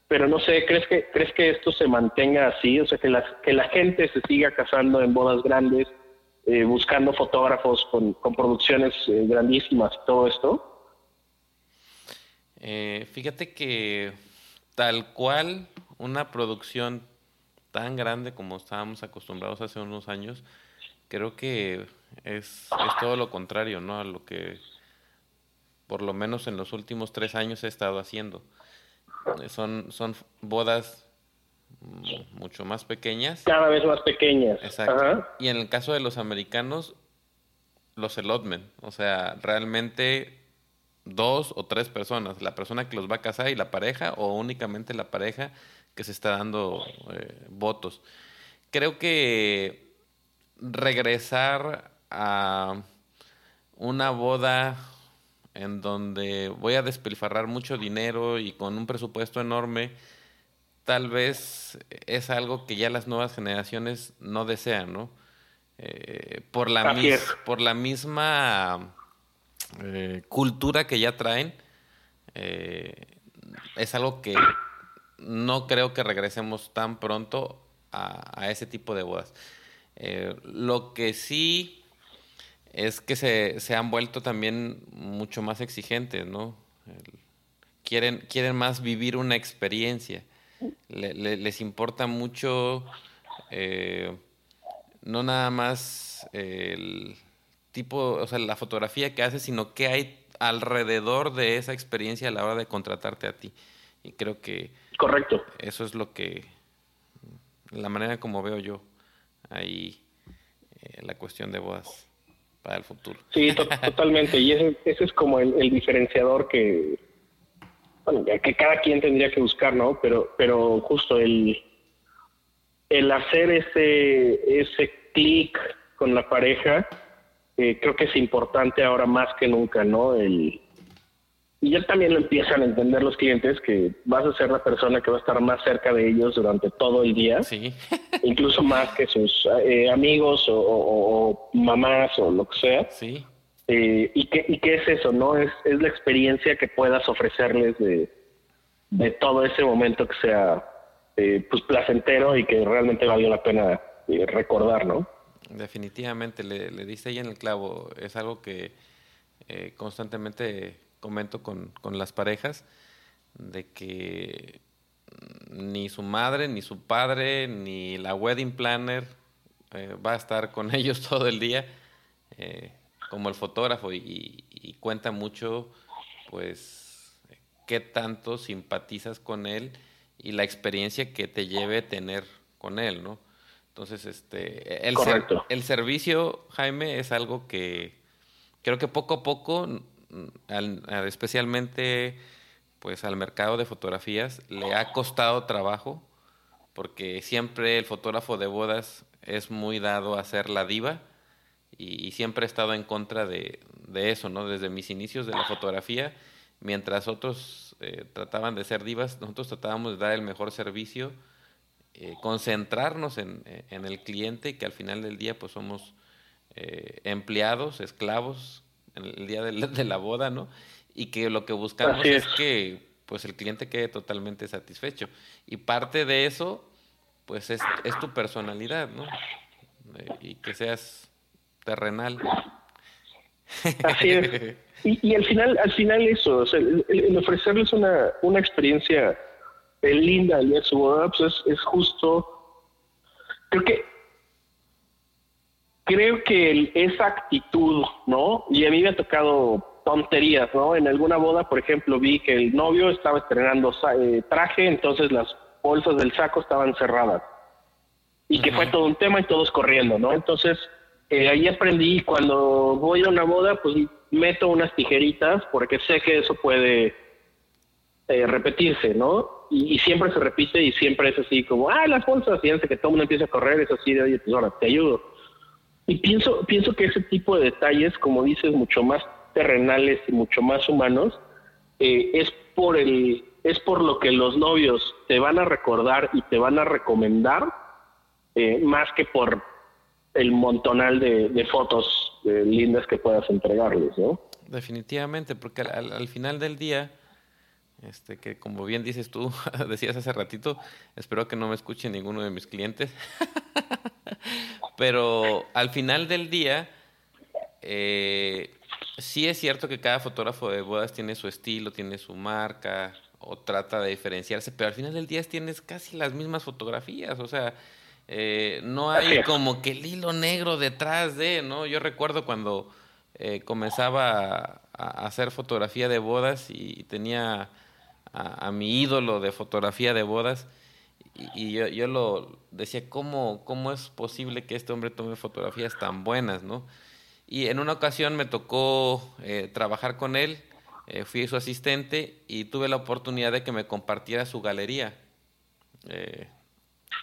pero no sé, ¿crees que crees que esto se mantenga así? O sea, que la, que la gente se siga casando en bodas grandes, eh, buscando fotógrafos con, con producciones eh, grandísimas todo esto. Fíjate que tal cual una producción tan grande como estábamos acostumbrados hace unos años, creo que es, es todo lo contrario, ¿no? A lo que por lo menos en los últimos tres años he estado haciendo. Eh, son, son bodas mucho más pequeñas. Cada vez más pequeñas. Exacto. Y en el caso de los americanos, los elotmen. O sea, realmente dos o tres personas. La persona que los va a casar y la pareja, o únicamente la pareja que se está dando eh, votos. Creo que regresar a una boda en donde voy a despilfarrar mucho dinero y con un presupuesto enorme, tal vez es algo que ya las nuevas generaciones no desean, ¿no? Eh, por, la por la misma eh, cultura que ya traen, eh, es algo que no creo que regresemos tan pronto a, ese tipo de bodas. Lo que sí es que se, se han vuelto también mucho más exigentes, ¿no? quieren, quieren más vivir una experiencia. les importa mucho eh, no nada más el tipo, o sea, la fotografía que haces, sino qué hay alrededor de esa experiencia a la hora de contratarte a ti. Y creo que correcto. Eso es lo que la manera como veo yo ahí eh, la cuestión de bodas para el futuro. Sí, totalmente. Y ese, ese es como el, diferenciador que, bueno, que cada quien tendría que buscar, ¿no? Pero, pero justo el, el hacer ese, ese clic con la pareja, eh, creo que es importante ahora más que nunca, ¿no? El, y ya también lo empiezan a entender los clientes que vas a ser la persona que va a estar más cerca de ellos durante todo el día, sí. incluso más que sus eh, amigos o, mamás o lo que sea. Sí. Eh, y, qué, ¿Y qué es eso? no es, es la experiencia que puedas ofrecerles de, de todo ese momento que sea eh, pues placentero y que realmente valió la pena recordar, ¿no? Definitivamente, le, le diste ahí en el clavo. Es algo que constantemente comento con, con las parejas, de que ni su madre, ni su padre, ni la wedding planner eh, va a estar con ellos todo el día, eh, como el fotógrafo, y, cuenta mucho, pues, qué tanto simpatizas con él y la experiencia que te lleve tener con él, ¿no? Entonces, este, el, el servicio, Jaime, es algo que creo que poco a poco especialmente pues al mercado de fotografías le ha costado trabajo porque siempre el fotógrafo de bodas es muy dado a ser la diva y, siempre he estado en contra de, eso, ¿no? Desde mis inicios de la fotografía, mientras otros eh, trataban de ser divas, nosotros tratábamos de dar el mejor servicio, eh, concentrarnos en, en, el cliente, que al final del día pues somos eh, empleados, esclavos, el día de la, boda, ¿no? y que lo que buscamos es. que pues el cliente quede totalmente satisfecho. Y parte de eso, pues es, es tu personalidad, ¿no? Y que seas terrenal. Así es. Y, al final, al final eso, o sea, el, ofrecerles una, una experiencia eh, linda al día de su boda, pues es, justo, creo que creo que esa actitud, ¿no? Y a mí me ha tocado tonterías, ¿no? En alguna boda, por ejemplo, vi que el novio estaba estrenando eh, traje, entonces las bolsas del saco estaban cerradas. Y que fue todo un tema y todos corriendo, ¿no? Entonces, eh, ahí aprendí cuando voy a una boda, pues meto unas tijeritas porque sé que eso puede eh, repetirse, ¿no? Y, siempre se repite y siempre es así como, ah, las bolsas, y antes que todo el mundo empieza a correr, es así de, oye, pues ahora te ayudo. Y pienso, pienso que ese tipo de detalles, como dices, mucho más terrenales y mucho más humanos, eh, es por el es por lo que los novios te van a recordar y te van a recomendar eh, más que por el montonal de, fotos eh, lindas que puedas entregarles, ¿no? Definitivamente, porque al, final del día, este, que como bien dices tú, decías hace ratito, espero que no me escuche ninguno de mis clientes, pero al final del día, eh, sí es cierto que cada fotógrafo de bodas tiene su estilo, tiene su marca o trata de diferenciarse, pero al final del día tienes casi las mismas fotografías, o sea, eh, no hay como que el hilo negro detrás de, ¿no? Yo recuerdo cuando eh, comenzaba a, hacer fotografía de bodas y tenía a, mi ídolo de fotografía de bodas y, yo, yo, lo decía, ¿cómo, ¿cómo es posible que este hombre tome fotografías tan buenas, ¿no? Y en una ocasión me tocó eh, trabajar con él, fui su asistente y tuve la oportunidad de que me compartiera su galería.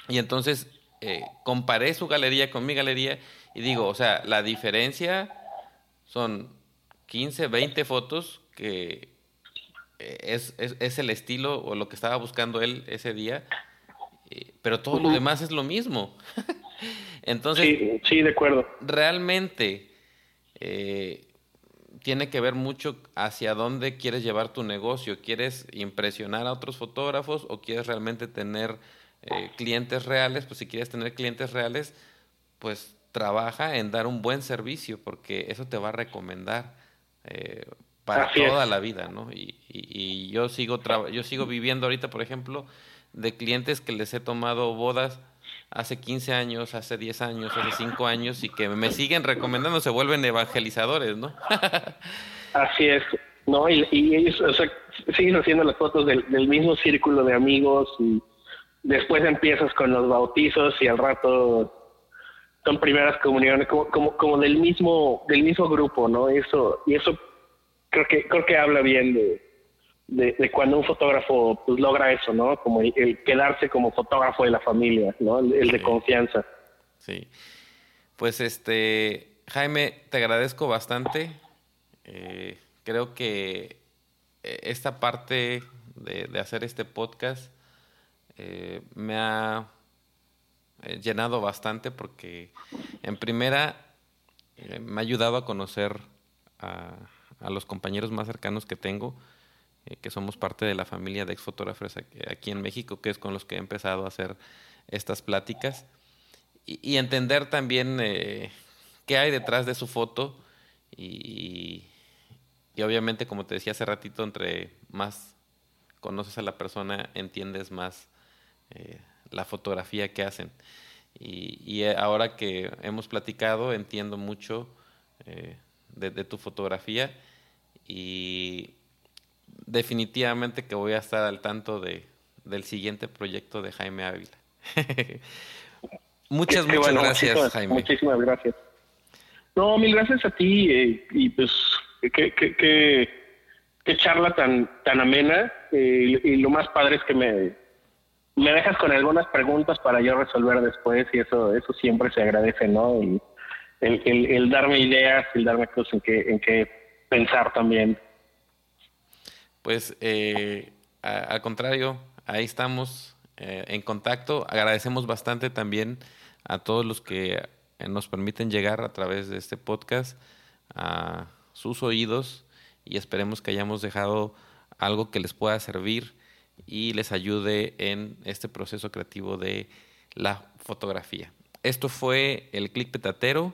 y entonces eh, comparé su galería con mi galería y digo, o sea, la diferencia son 15, 20 fotos que eh, es, es, el estilo o lo que estaba buscando él ese día, eh, pero todo lo demás es lo mismo. Entonces, sí, de acuerdo. Realmente tiene que ver mucho hacia dónde quieres llevar tu negocio. ¿Quieres impresionar a otros fotógrafos o quieres realmente tener eh, clientes reales, pues si quieres tener clientes reales, pues trabaja en dar un buen servicio porque eso te va a recomendar eh, para toda la vida, ¿no? Y, y, yo sigo yo sigo viviendo ahorita, por ejemplo, de clientes que les he tomado bodas hace 15 años, hace 10 años, hace 5 años y que me siguen recomendando, se vuelven evangelizadores, ¿no? Así es, ¿no? Y, ellos siguen haciendo las fotos del, del mismo círculo de amigos y después empiezas con los bautizos y al rato son primeras comuniones como, como, como del mismo del mismo grupo no eso y eso creo que creo que habla bien de, de, cuando un fotógrafo pues logra eso no como el, quedarse como fotógrafo de la familia no el, de confianza. Sí. Pues este Jaime te agradezco bastante. Eh, creo que eh, esta parte de, de hacer este podcast eh, me ha llenado bastante porque en primera eh, me ha ayudado a conocer a, los compañeros más cercanos que tengo, que somos parte de la familia de exfotógrafos aquí en México, que es con los que he empezado a hacer estas pláticas, y, entender también qué hay detrás de su foto y, obviamente, como te decía hace ratito, entre más conoces a la persona, entiendes más eh, la fotografía que hacen. Y, eh, ahora que hemos platicado, entiendo mucho eh, de, tu fotografía y definitivamente que voy a estar al tanto de, del siguiente proyecto de Jaime Ávila. muchas, muchas gracias, Jaime. Muchísimas gracias. No, mil gracias a ti y pues qué, qué, charla tan, tan amena y lo más padre es que me me dejas con algunas preguntas para yo resolver después y eso eso siempre se agradece, ¿no? el, el, darme ideas, el darme cosas en que, en que pensar también. Pues eh, al contrario, ahí estamos eh, en contacto. Agradecemos bastante también a todos los que nos permiten llegar a través de este podcast a sus oídos y esperemos que hayamos dejado algo que les pueda servir y les ayude en este proceso creativo de la fotografía. Esto fue el Click Petatero.